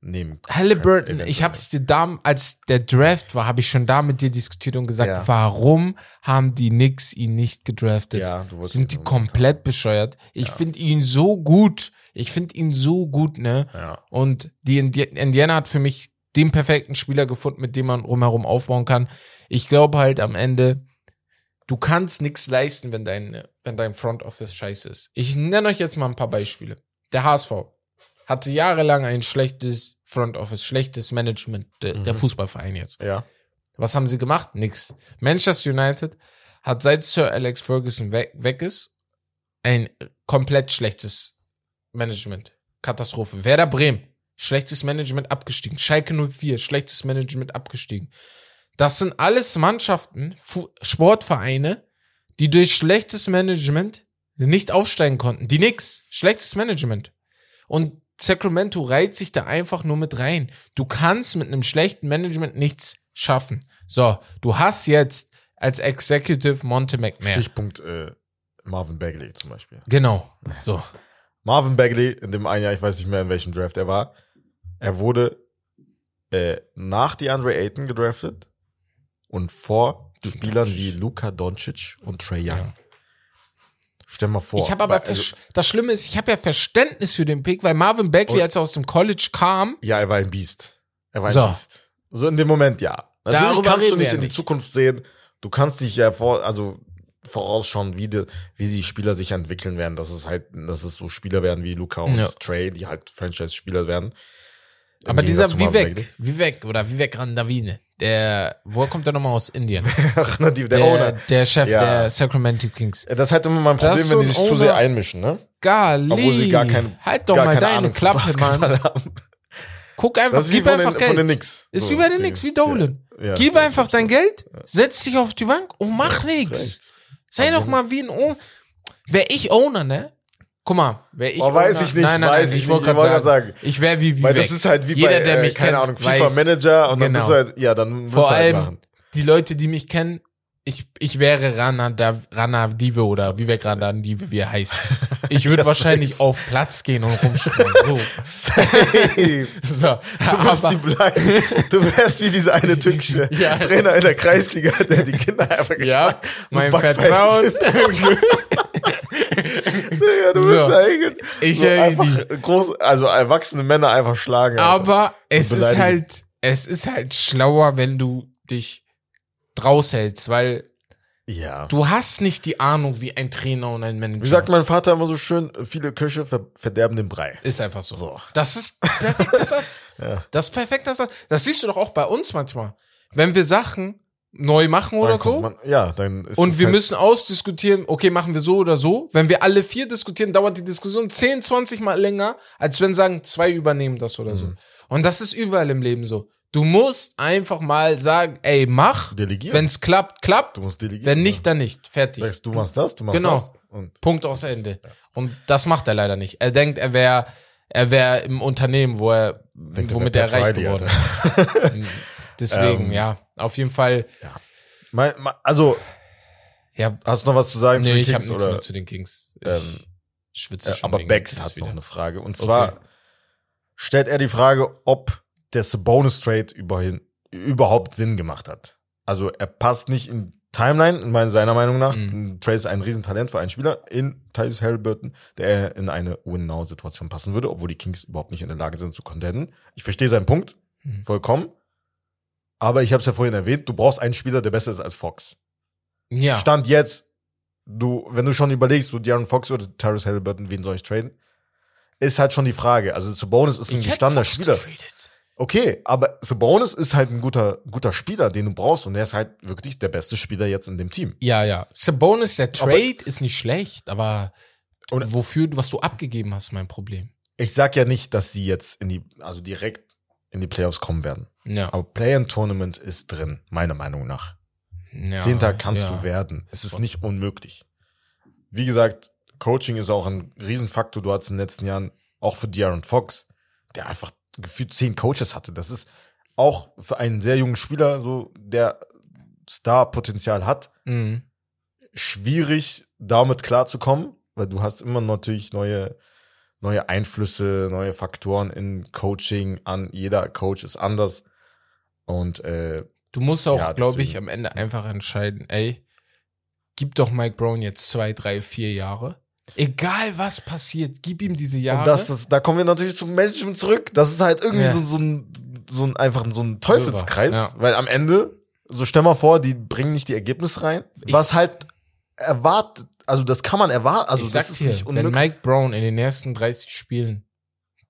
nehmen. Halliburton, ich hab's dir da, als der Draft war, habe ich schon da mit dir diskutiert und gesagt, Ja. warum haben die Knicks ihn nicht gedraftet? Ja, du wolltest- Sind die komplett bescheuert? Ich find ihn so gut. Ich find ihn so gut, ne? Ja. Und die Indi Indiana hat für mich den perfekten Spieler gefunden, mit dem man rumherum aufbauen kann. Ich glaube halt am Ende, du kannst nichts leisten, wenn dein, wenn dein Front Office scheiße ist. Ich nenne euch jetzt mal ein paar Beispiele. Der HSV hatte jahrelang ein schlechtes Front Office, schlechtes Management, der, der Fußballverein jetzt. Ja. Was haben sie gemacht? Nix. Manchester United hat seit Sir Alex Ferguson weg, weg ist, ein komplett schlechtes Management. Katastrophe. Werder Bremen, schlechtes Management abgestiegen. Schalke 04, schlechtes Management abgestiegen. Das sind alles Mannschaften, Fu Sportvereine, die durch schlechtes Management nicht aufsteigen konnten. Die nix. Schlechtes Management. Und Sacramento reiht sich da einfach nur mit rein. Du kannst mit einem schlechten Management nichts schaffen. So, du hast jetzt als Executive Monte McMahon. Stichpunkt äh, Marvin Bagley zum Beispiel. Genau. So. Marvin Bagley, in dem einen Jahr, ich weiß nicht mehr, in welchem Draft er war, er wurde äh, nach DeAndre Ayton gedraftet und vor Spielern wie Luka Doncic und Trey Young. Ja. Stell mal vor. Ich habe aber, also, das Schlimme ist, ich habe ja Verständnis für den Pick, weil Marvin Und- als er aus dem College kam, ja, er war ein Biest. Er war ein So. Biest. So in dem Moment, ja. Natürlich Darüber kannst du nicht in die nicht. Zukunft sehen. Du kannst dich ja vor, also vorausschauen, wie die, wie die Spieler sich entwickeln werden. Dass es halt, dass es so Spieler werden wie Luca und Ja. Trey, die halt Franchise-Spieler werden. Aber dieser. Vivek, Vivek oder Vivek Randavine, der, woher kommt der nochmal aus Indien? Der, Der, Owner. der Chef Ja. der Sacramento Kings. Das ist halt immer mein Problem, wenn die sich zu sehr einmischen, ne? Gali. Obwohl sie gar kein, halt doch gar mal deine Ahnung Klappe, Mann. Guck einfach, Das ist wie gib einfach den, Geld. von den Knicks. Ist So, wie bei den Knicks, wie Dolan. Ja, ja, Gib ja, einfach dein Geld, setz dich auf die Bank und mach nix. recht. Sei doch mal wie ein Owner. Wär ich Owner, ne? Guck mal, wär ich Oh, weiß ich nicht, nein, nein, weiß nein, ich ich wollte gerade sagen, sagen. ich wäre wie wie Weil weg. das ist halt wie Jeder, bei, der äh, mich keine kennt, Ahnung, FIFA-Manager und dann Genau. bist du halt, ja, dann Vor halt allem machen. die Leute, die mich kennen, ich, ich wäre Rana, da, Rana Dive oder wie wir gerade an Dive, wie er heißt. Ich würde Ja, wahrscheinlich auf Platz gehen und rumspringen. So. Safe. so. Du wirst die bleiben. Du wärst wie dieser eine türkische Ja. Trainer in der Kreisliga, der die Kinder einfach ja, geschlagen mein So Vertrauen. Ja, du So. wirst eigentlich Ich so einfach groß, also erwachsene Männer einfach schlagen. Alter. Aber es ist halt, es ist halt schlauer, wenn du dich draus hältst, weil ja. du hast nicht die Ahnung wie ein Trainer und ein Manager. Wie sagt mein Vater immer so schön, viele Köche ver verderben den Brei. Ist einfach so. So. Das ist perfekter Satz. Ja. Das ist perfekter Satz. Das siehst du doch auch bei uns manchmal. Wenn wir Sachen neu machen oder Dann kommt so Man, ja, dann ist und wir halt, müssen ausdiskutieren, okay, machen wir so oder so. Wenn wir alle vier diskutieren, dauert die Diskussion 10, 20 Mal länger, als wenn sagen, zwei übernehmen das oder Mhm. so. Und das ist überall im Leben so. Du musst einfach mal sagen, ey, mach. Delegieren. Wenn es klappt, klappt. Du musst delegieren. Wenn nicht, dann nicht. Fertig. Sagst, du machst das, du machst Genau. das. Und Punkt aus Ende. Und das macht er leider nicht. Er denkt, er wäre er wär im Unternehmen, wo er, Denkt, er womit wär er reich geworden ist. Deswegen, Ähm, ja. Auf jeden Fall, mein, also, ja, hast du noch was zu sagen zu nee, den ich habe Kings? nichts oder? mehr zu den Kings. Ich Ähm, schwitze Äh, schon. aber Bex hat noch wieder. eine Frage. Und zwar Okay. stellt er die Frage, ob der Sabonis Trade überhin, überhaupt Sinn gemacht hat. Also er passt nicht in Timeline, in meiner- seiner Meinung nach. Mhm. Trade ist ein Riesentalent für einen Spieler in Tyrese Halliburton, der in eine Win-Now-Situation passen würde, obwohl die Kings überhaupt nicht in der Lage sind zu contenden. Ich verstehe seinen Punkt, Mhm. vollkommen. Aber ich habe es ja vorhin erwähnt, du brauchst einen Spieler, der besser ist als Fox. Ja. Stand jetzt, du, wenn du schon überlegst, du De'Aaron Fox oder Tyrese Halliburton, wen soll ich traden? Ist halt schon die Frage. Also Sabonis ist ein ich gestandener Spieler. getradet. Okay, aber Sabonis ist halt ein guter, guter Spieler, den du brauchst und er ist halt wirklich der beste Spieler jetzt in dem Team. Ja, ja. Sabonis, der Trade ist nicht schlecht, aber Und- wofür, was du abgegeben hast, ist mein Problem. Ich sag ja nicht, dass sie jetzt in die, also direkt in die Playoffs kommen werden. Ja. Aber Play-in-Tournament ist drin, meiner Meinung nach. ja Zehnter kannst ja. du werden. Es ist nicht unmöglich. Wie gesagt, Coaching ist auch ein Riesenfaktor. Du hattest in den letzten Jahren auch für De'Aaron Fox, der einfach gefühlt zehn Coaches hatte. Das ist auch für einen sehr jungen Spieler, so der Star-Potenzial hat, Mhm. schwierig damit klarzukommen, weil du hast immer natürlich neue, neue Einflüsse, neue Faktoren in Coaching an. Jeder Coach ist anders. Und äh, Du musst auch, Ja, glaube ich, am Ende einfach entscheiden, ey, gib doch Mike Brown jetzt zwei, drei, vier Jahre. Egal was passiert, gib ihm diese Jahre. Und das, das, da kommen wir natürlich zum Management zurück. Das ist halt irgendwie Ja. so, so ein, so ein, einfach so ein Teufelskreis. Ja. Weil am Ende, so stell mal vor, die bringen nicht die Ergebnisse rein. Ich- was halt erwartet, also das kann man erwarten, also ich das ist dir, nicht wenn unmöglich. Mike Brown in den ersten 30 Spielen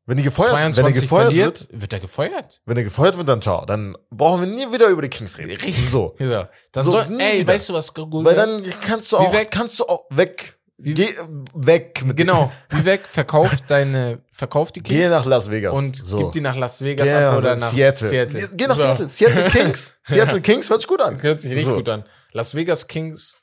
Wenn die gefeuert, wenn er 22 gefeuert verliert, wird, wird er gefeuert. wenn er gefeuert wird, dann ciao. Dann brauchen wir nie wieder über die Kings reden. Richtig. So. So, dann So, soll, ey, wieder. weißt du was gut Weil dann kannst du auch, weg? kannst du auch weg. Wie- Geh weg mit Genau, wie weg, verkauf deine, verkauf die Kings Geh nach Las Vegas. und so. gib die nach Las Vegas Geh ab oder nach Seattle. Seattle. Geh nach So. Seattle. Seattle Kings. Seattle Kings hört sich gut an. Hört sich richtig So. gut an. Las Vegas Kings,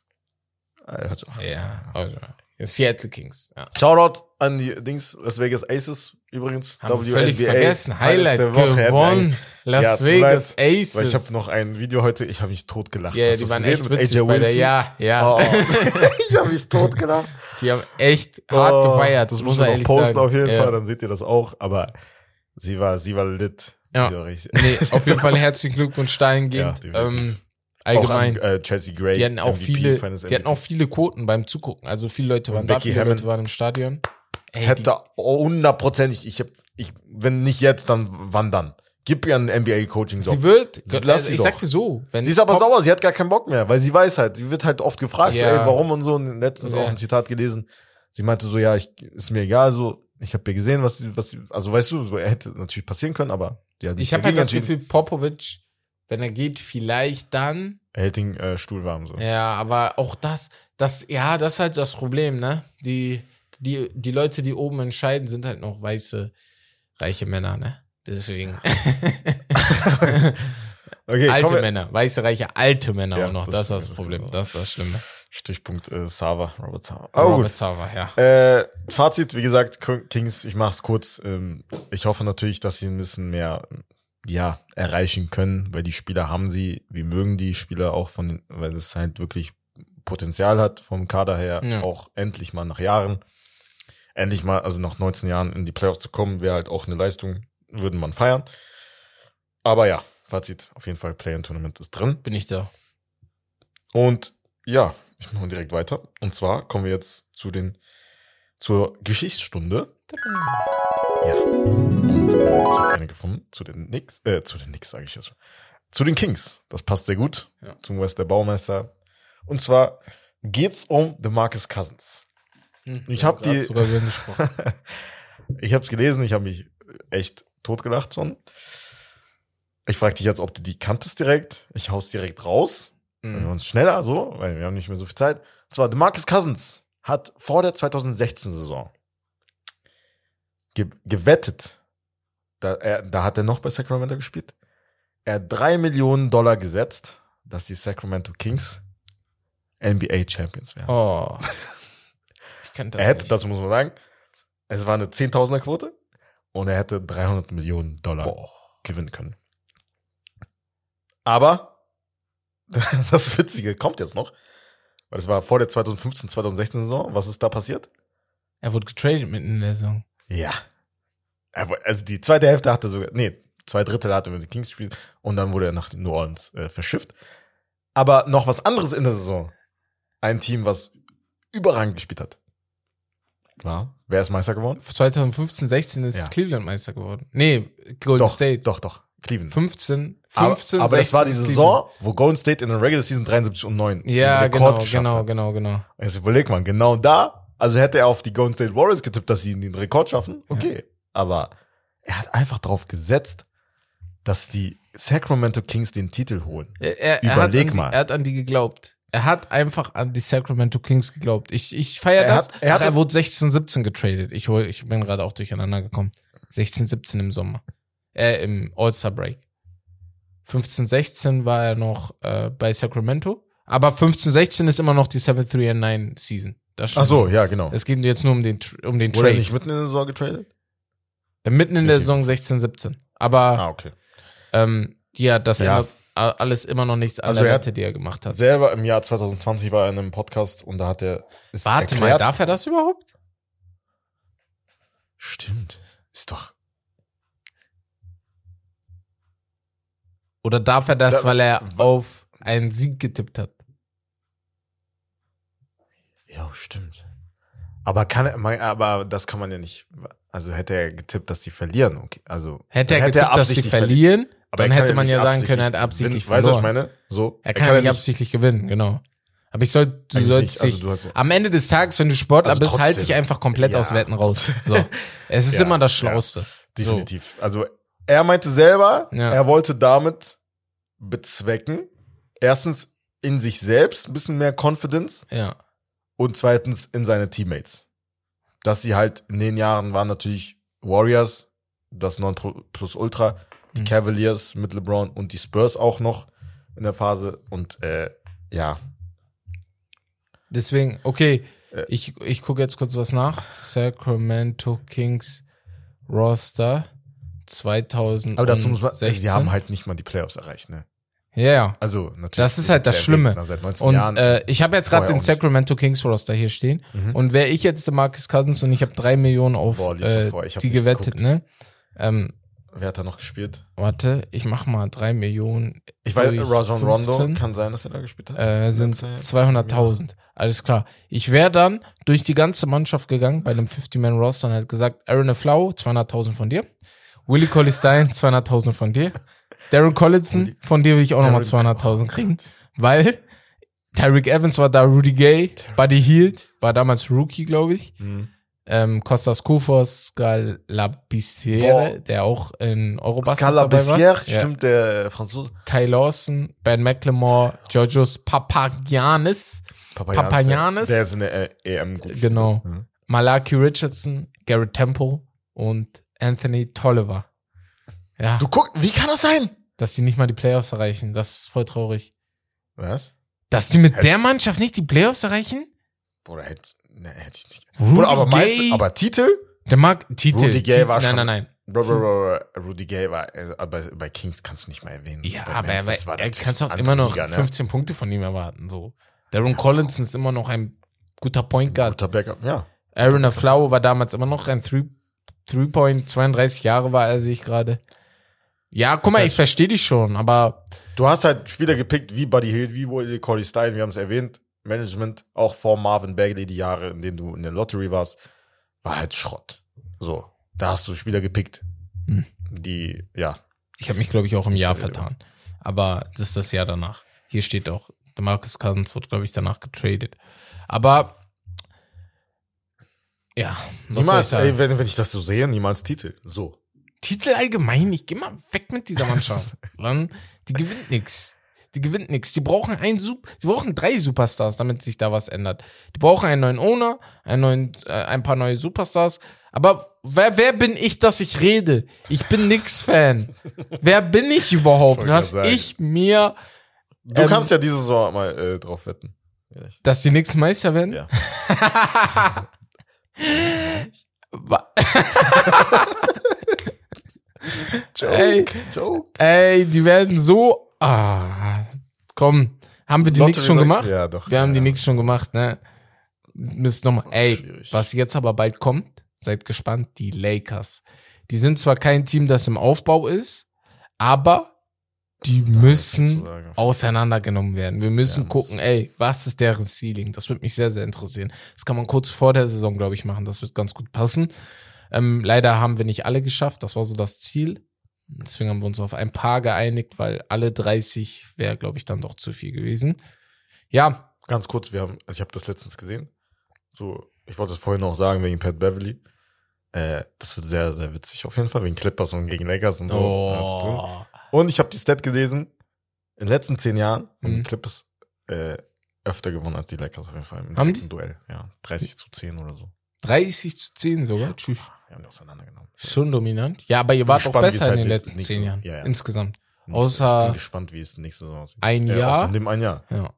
Äh, auch- ja, also, Seattle Kings, ja. Shoutout an die Dings, Las Vegas Aces übrigens. Haben wir WNBA, völlig vergessen. Highlight gewonnen. Las Ja, Vegas leid, Aces. Weil ich habe noch ein Video heute, ich habe mich totgelacht. ja, Hast die waren echt mit witzig AJ bei der, Wilson? ja, ja. Oh. ich habe mich totgelacht. Die haben echt hart Oh, gefeiert, Das muss muss man ehrlich posten sagen. auf jeden ja. Fall, dann seht ihr das auch. Aber sie war, sie war lit. Ja. Nee, auf jeden Fall herzlichen Glückwunsch dahingehend. Ja, ähm, allgemein. Auch an, äh, Chelsea Gray. die hatten auch MVP, viele, Finals die hatten auch viele Quoten beim Zugucken. Also viele Leute waren da, viele Hammond. Leute waren im Stadion. Ey, Hätte hundertprozentig, ich hab, ich, wenn nicht jetzt, dann wann dann? Gib ihr einen die, NBA-Coaching-Job. sie wird, Lass also sie ich doch. sagte so, wenn Sie ist aber sauer, sie hat gar keinen Bock mehr, weil sie weiß halt, sie wird halt oft gefragt, Ja. ey, warum und so. Und letztens Ja. auch ein Zitat gelesen. Sie meinte so, ja, ich, ist mir egal, so, ich habe ja gesehen, was, sie- was, sie- also weißt du, so, er hätte natürlich passieren können, aber die hat Ich habe halt das. Gefühl, Popovic, wenn er geht, vielleicht dann. Er hält den äh, Stuhl warm, so. Ja, aber auch das, das, ja, das ist halt das Problem, ne? Die, die, die Leute, die oben entscheiden, sind halt noch weiße, reiche Männer, ne? Deswegen. Okay, alte kommen wir- Männer, weiße, reiche, alte Männer Ja, auch noch. das Das, ist das Problem. das Das ist das Schlimme. Stichpunkt äh, Sava, Robert Sava. Aber Robert gut. Sauer, ja. Äh, Fazit, wie gesagt, Kings, ich mach's kurz. Ähm, ich hoffe natürlich, dass sie ein bisschen mehr ja, erreichen können, weil die Spieler haben sie, wir mögen die Spieler auch von, den- weil es halt wirklich Potenzial hat vom Kader her, Ja. auch endlich mal nach Jahren, endlich mal, also nach 19 Jahren in die Playoffs zu kommen, wäre halt auch eine Leistung, würde man feiern. Aber ja, Fazit, auf jeden Fall Play-in-Tournament ist drin. Bin ich da. Und ja, ich mache direkt weiter. Und zwar kommen wir jetzt zu den zur Geschichtsstunde. Ja. Ich habe eine gefunden zu den Knicks, äh, zu den Knicks sage ich jetzt schon. Zu den Kings. Das passt sehr gut Ja. zum West der Baumeister. Und zwar geht's um DeMarcus Cousins. Hm, Ich wir hab haben grad die- sogar gesprochen. ich habe es gelesen, ich habe mich echt totgelacht schon. Ich frage dich jetzt, ob du die kanntest direkt. Ich hau's direkt raus. Wir Mhm. uns schneller so, weil wir haben nicht mehr so viel Zeit. Und zwar DeMarcus Cousins hat vor der 2016-Saison ge gewettet, da, er, da hat er noch bei Sacramento gespielt, er hat drei Millionen Dollar gesetzt, dass die Sacramento Kings NBA Champions werden. Oh. Ich kann das er hätte, nicht. das muss man sagen, es war eine 10.000er Quote und er hätte 300 Millionen Dollar Boah. gewinnen können. Aber das Witzige kommt jetzt noch, weil das war vor der 2015, 2016 Saison. Was ist da passiert? Er wurde getradet mitten in der Saison. Ja. Also die zweite Hälfte hatte sogar, nee, zwei Drittel hatte er mit den Kings gespielt und dann wurde er nach New Orleans äh, verschifft. Aber noch was anderes in der Saison. Ein Team, was überragend gespielt hat. War, wer ist Meister geworden? 2015, 16 ist Ja. Cleveland Meister geworden. Nee, Golden doch, State. doch, doch. Cleveland. 15, Aber, 15, aber es war die 16 ist Saison, wo Golden State in der Regular Season 73 und 9 Cleveland. Ja, den genau, Rekord geschafft genau, hat. genau, genau. Also überleg mal, genau da, also hätte er auf die Golden State Warriors getippt, dass sie den Rekord schaffen, okay. Aber er hat einfach drauf gesetzt, dass die Sacramento Kings den Titel holen. Er, er, er, Überleg hat an mal. Die, er hat an die geglaubt. Er hat einfach an die Sacramento Kings geglaubt. Ich, ich feiere Er das. hat- er hat er wurde 16, 17 getradet. Ich, hol, ich bin gerade auch durcheinander gekommen. 16, 17 im Sommer. Äh, im All-Star Break. 15, 16 war er noch äh, bei Sacramento. Aber 15, 16 ist immer noch die 7-3 and 9 Season. Das Ach so, ja, genau. Es geht jetzt nur um den, um den Wurde er Trade. nicht mitten in der Saison getradet? Mitten in der Richtig. Saison 16, 17. Aber Ah, okay. ähm, ja, das Ja. ändert alles immer noch nichts an Also der er Wette, die er gemacht hat. Selber im Jahr 2020 war er in einem Podcast und da hat er Warte mal, erklärt. darf er das überhaupt? Stimmt. Ist doch. Oder darf er das, Da- weil er auf einen Sieg getippt hat? Ja, stimmt. Aber kann er, aber das kann man ja nicht. Also hätte er getippt, dass die verlieren. Okay. Also Hätte er dann getippt, dass die verlieren, Aber dann er kann hätte man ja sagen können, er hat absichtlich gewinnen. Weißt du, was ich verloren. meine? So. Er kann ja nicht nicht- absichtlich gewinnen, genau. Aber ich soll, du sollst. Also dich, du hast- am Ende des Tages, wenn du Sportler Also bist, halt trotzdem. dich einfach komplett Ja. aus Wetten raus. So. Es ist Ja, immer das ja. Schlauste. Definitiv. Also er meinte selber, Ja. er wollte damit bezwecken, erstens in sich selbst ein bisschen mehr Confidence So. Ja. und zweitens in seine Teammates. Dass sie halt in den Jahren waren natürlich Warriors, das Non Plus Ultra, die Mhm. Cavaliers mit LeBron und die Spurs auch noch in der Phase und äh, ja, Deswegen, okay, Äh. ich, ich gucke jetzt kurz was nach. Sacramento Kings Roster 2016. aber dazu muss man, sie haben halt nicht mal die Playoffs erreicht, ne? Ja, ja. Also natürlich. Das ist halt das Schlimme. Seit 19 Und Jahren. äh, ich habe jetzt gerade den. Sacramento Kings Roster hier stehen. Mhm. Und wäre ich jetzt der Marcus Cousins und ich habe drei Millionen auf Boah, äh, die gewettet, geguckt. ne? Ähm, Wer hat da noch gespielt? warte, ich mach mal drei Millionen. Ich weiß, Rajon Rondo 15, kann sein, dass er da gespielt hat. Äh, sind Letztes Jahr. 200.000. Alles klar. Ich wäre dann durch die ganze Mannschaft gegangen bei einem 50-Man-Roster und hätte gesagt, Aaron Flau, 200.000 von dir. Willie Colley Stein, 200.000 von dir. Darren Collinson, von dir will ich auch nochmal Darren- 200.000 kriegen. Weil Tyreek Evans war da, Rudy Gay, Buddy Hield, war damals Rookie, glaube ich. Mhm. Ähm, Kostas Kufos, Scalabissiere, Boah. der auch in Scala dabei war. Bessière, Ja. stimmt, der Franzose. Ty Lawson, Ben McLemore, Georgios Papagiannis, Papagiannis. Der ist in der EM gut. Genau. Ja. Malaki Richardson, Garrett Temple und Anthony Tolliver. Ja, Du guck, wie kann das sein? dass die nicht mal die Playoffs erreichen, das ist voll traurig. Was? Dass die mit Hätt- der Mannschaft nicht die Playoffs erreichen? Bruder, hätte, ne, hätte ich nicht. Rudy Bruder, aber, Gay, meist, aber Titel? der mag Titel. Rudy Gay war nein, schon- nein, nein. Bro, bro, bro, bro, Rudy Gay war, äh, bei, bei Kings kannst du nicht mal erwähnen. Ja, bei aber er, Memphis war er kannst auch immer noch Liga, ne? 15 Punkte von ihm erwarten. So. Darren Collinson ist immer noch ein guter Point Guard. Guter Backup, ja. Aaron Aflau war damals immer noch ein Three- Three-Point, 32 Jahre war er, sehe ich gerade. Ja, guck mal, ich verstehe dich schon, aber Du hast halt Spieler gepickt wie Buddy Hield, wie Willie Corey Stein, wir haben es erwähnt. Management, auch vor Marvin Bagley, die Jahre, in denen du in der Lottery warst, war halt Schrott. So, da hast du Spieler gepickt, Hm. die, ja, ich habe mich, glaube ich, auch im Jahr vertan. Aber das ist das Jahr danach. Hier steht auch, der Marcus Cousins wird, glaube ich, danach getradet. Aber ja, was soll ich niemals, sagen? ey, wenn, wenn ich das so sehe, niemals Titel. So. Titel allgemein, ich geh mal weg mit dieser Mannschaft. Dann, die gewinnt nix. Die gewinnt nix. Die brauchen einen Sup die brauchen drei Superstars, damit sich da was ändert. Die brauchen einen neuen Owner, einen neuen, äh, ein paar neue Superstars. Aber wer, wer bin ich, dass ich rede? Ich bin nix Fan. wer bin ich überhaupt? Dass ich mir, Du Ähm, kannst ja diese Saison mal äh, drauf wetten. Vielleicht. dass die nächsten Meister werden? Ja. Wa- Ey. Joke. Ey, die werden so. Ah, komm. Haben wir die Lottery Knicks schon gemacht? Ja, doch. Wir haben ja. die Knicks schon gemacht, ne? Müsst noch mal. Ey, schwierig. was jetzt aber bald kommt, seid gespannt, die Lakers. Die sind zwar kein Team, das im Aufbau ist, aber die müssen dazu sagen. auseinandergenommen werden. Wir müssen Ja, gucken, ey, was ist deren Ceiling? Das würde mich sehr, sehr interessieren. Das kann man kurz vor der Saison, glaube ich, machen. Das wird ganz gut passen. Ähm, leider haben wir nicht alle geschafft. Das war so das Ziel. Deswegen haben wir uns auf ein paar geeinigt, weil alle 30 wäre, glaube ich, dann doch zu viel gewesen. Ja, Ganz kurz, wir haben, also ich habe das letztens gesehen. So, ich wollte es vorhin auch sagen wegen Pat Beverly. Äh, das wird sehr, sehr witzig auf jeden Fall, wegen Clippers und gegen Lakers und so. Oh, Und ich habe die Stat gelesen. In den letzten zehn Jahren haben Mhm. die Clippers äh, öfter gewonnen als die Lakers auf jeden Fall. Im Haben die? Duell. Ja, 30 zu 10 oder so. 30 zu 10 sogar. Tschüss. Wir haben die auseinandergenommen. Schon dominant. Ja, aber ihr wart auch besser in halt den jetzt letzten nächste- 10 Jahren. ja, ja. Insgesamt. Ich Außer- bin gespannt, wie es nächste Saison aussieht. Ein Ja, Jahr. außer in dem ein Jahr. Ja.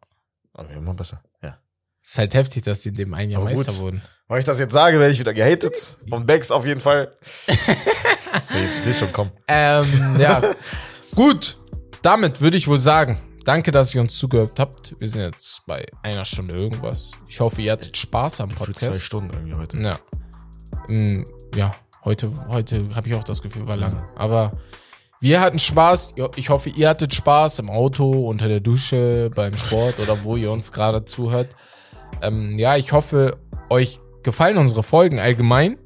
Aber immer besser. Ja. Ist halt heftig, dass die in dem einen Jahr Aber gut. Meister wurden. Wenn ich das jetzt sage, werde ich wieder gehatet. Von Becks auf jeden Fall. Safe, ich seh schon kommen. Ähm, ja. Gut. Damit würde ich wohl sagen, danke, dass ihr uns zugehört habt. Wir sind jetzt bei einer Stunde irgendwas. Ich hoffe, ihr hattet Spaß am Für zwei Podcast. Stunden irgendwie heute. Ja. Mm, ja, heute, heute habe ich auch das Gefühl, war lang. Aber wir hatten Spaß. Ich hoffe, ihr hattet Spaß im Auto, unter der Dusche, beim Sport oder wo ihr uns gerade zuhört. Ähm, ja, ich hoffe, euch gefallen unsere Folgen allgemein.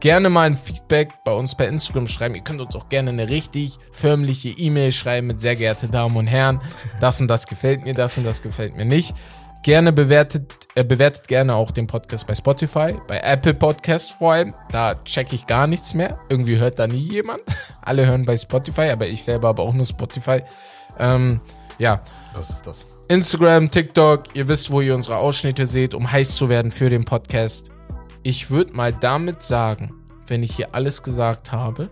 Gerne mal ein Feedback bei uns per Instagram schreiben. Ihr könnt uns auch gerne eine richtig förmliche E-Mail schreiben mit sehr geehrte Damen und Herren. Das und das gefällt mir, das und das gefällt mir nicht. Gerne bewertet, äh, bewertet gerne auch den Podcast bei Spotify, bei Apple Podcast vor allem. Da check ich gar nichts mehr. Irgendwie hört da nie jemand. Alle hören bei Spotify, aber ich selber habe auch nur Spotify. Ähm, ja, Das ist das. Instagram, TikTok, ihr wisst, wo ihr unsere Ausschnitte seht, um heiß zu werden für den Podcast. Ich würde mal damit sagen, wenn ich hier alles gesagt habe,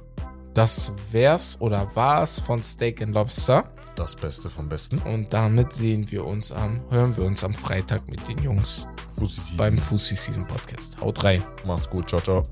das wär's oder war's von Steak and Lobster. Das Beste vom Besten. Und damit sehen wir uns am, hören wir uns am Freitag mit den Jungs Fussi beim Fussi Season Podcast. Haut rein. Mach's gut. Ciao, ciao.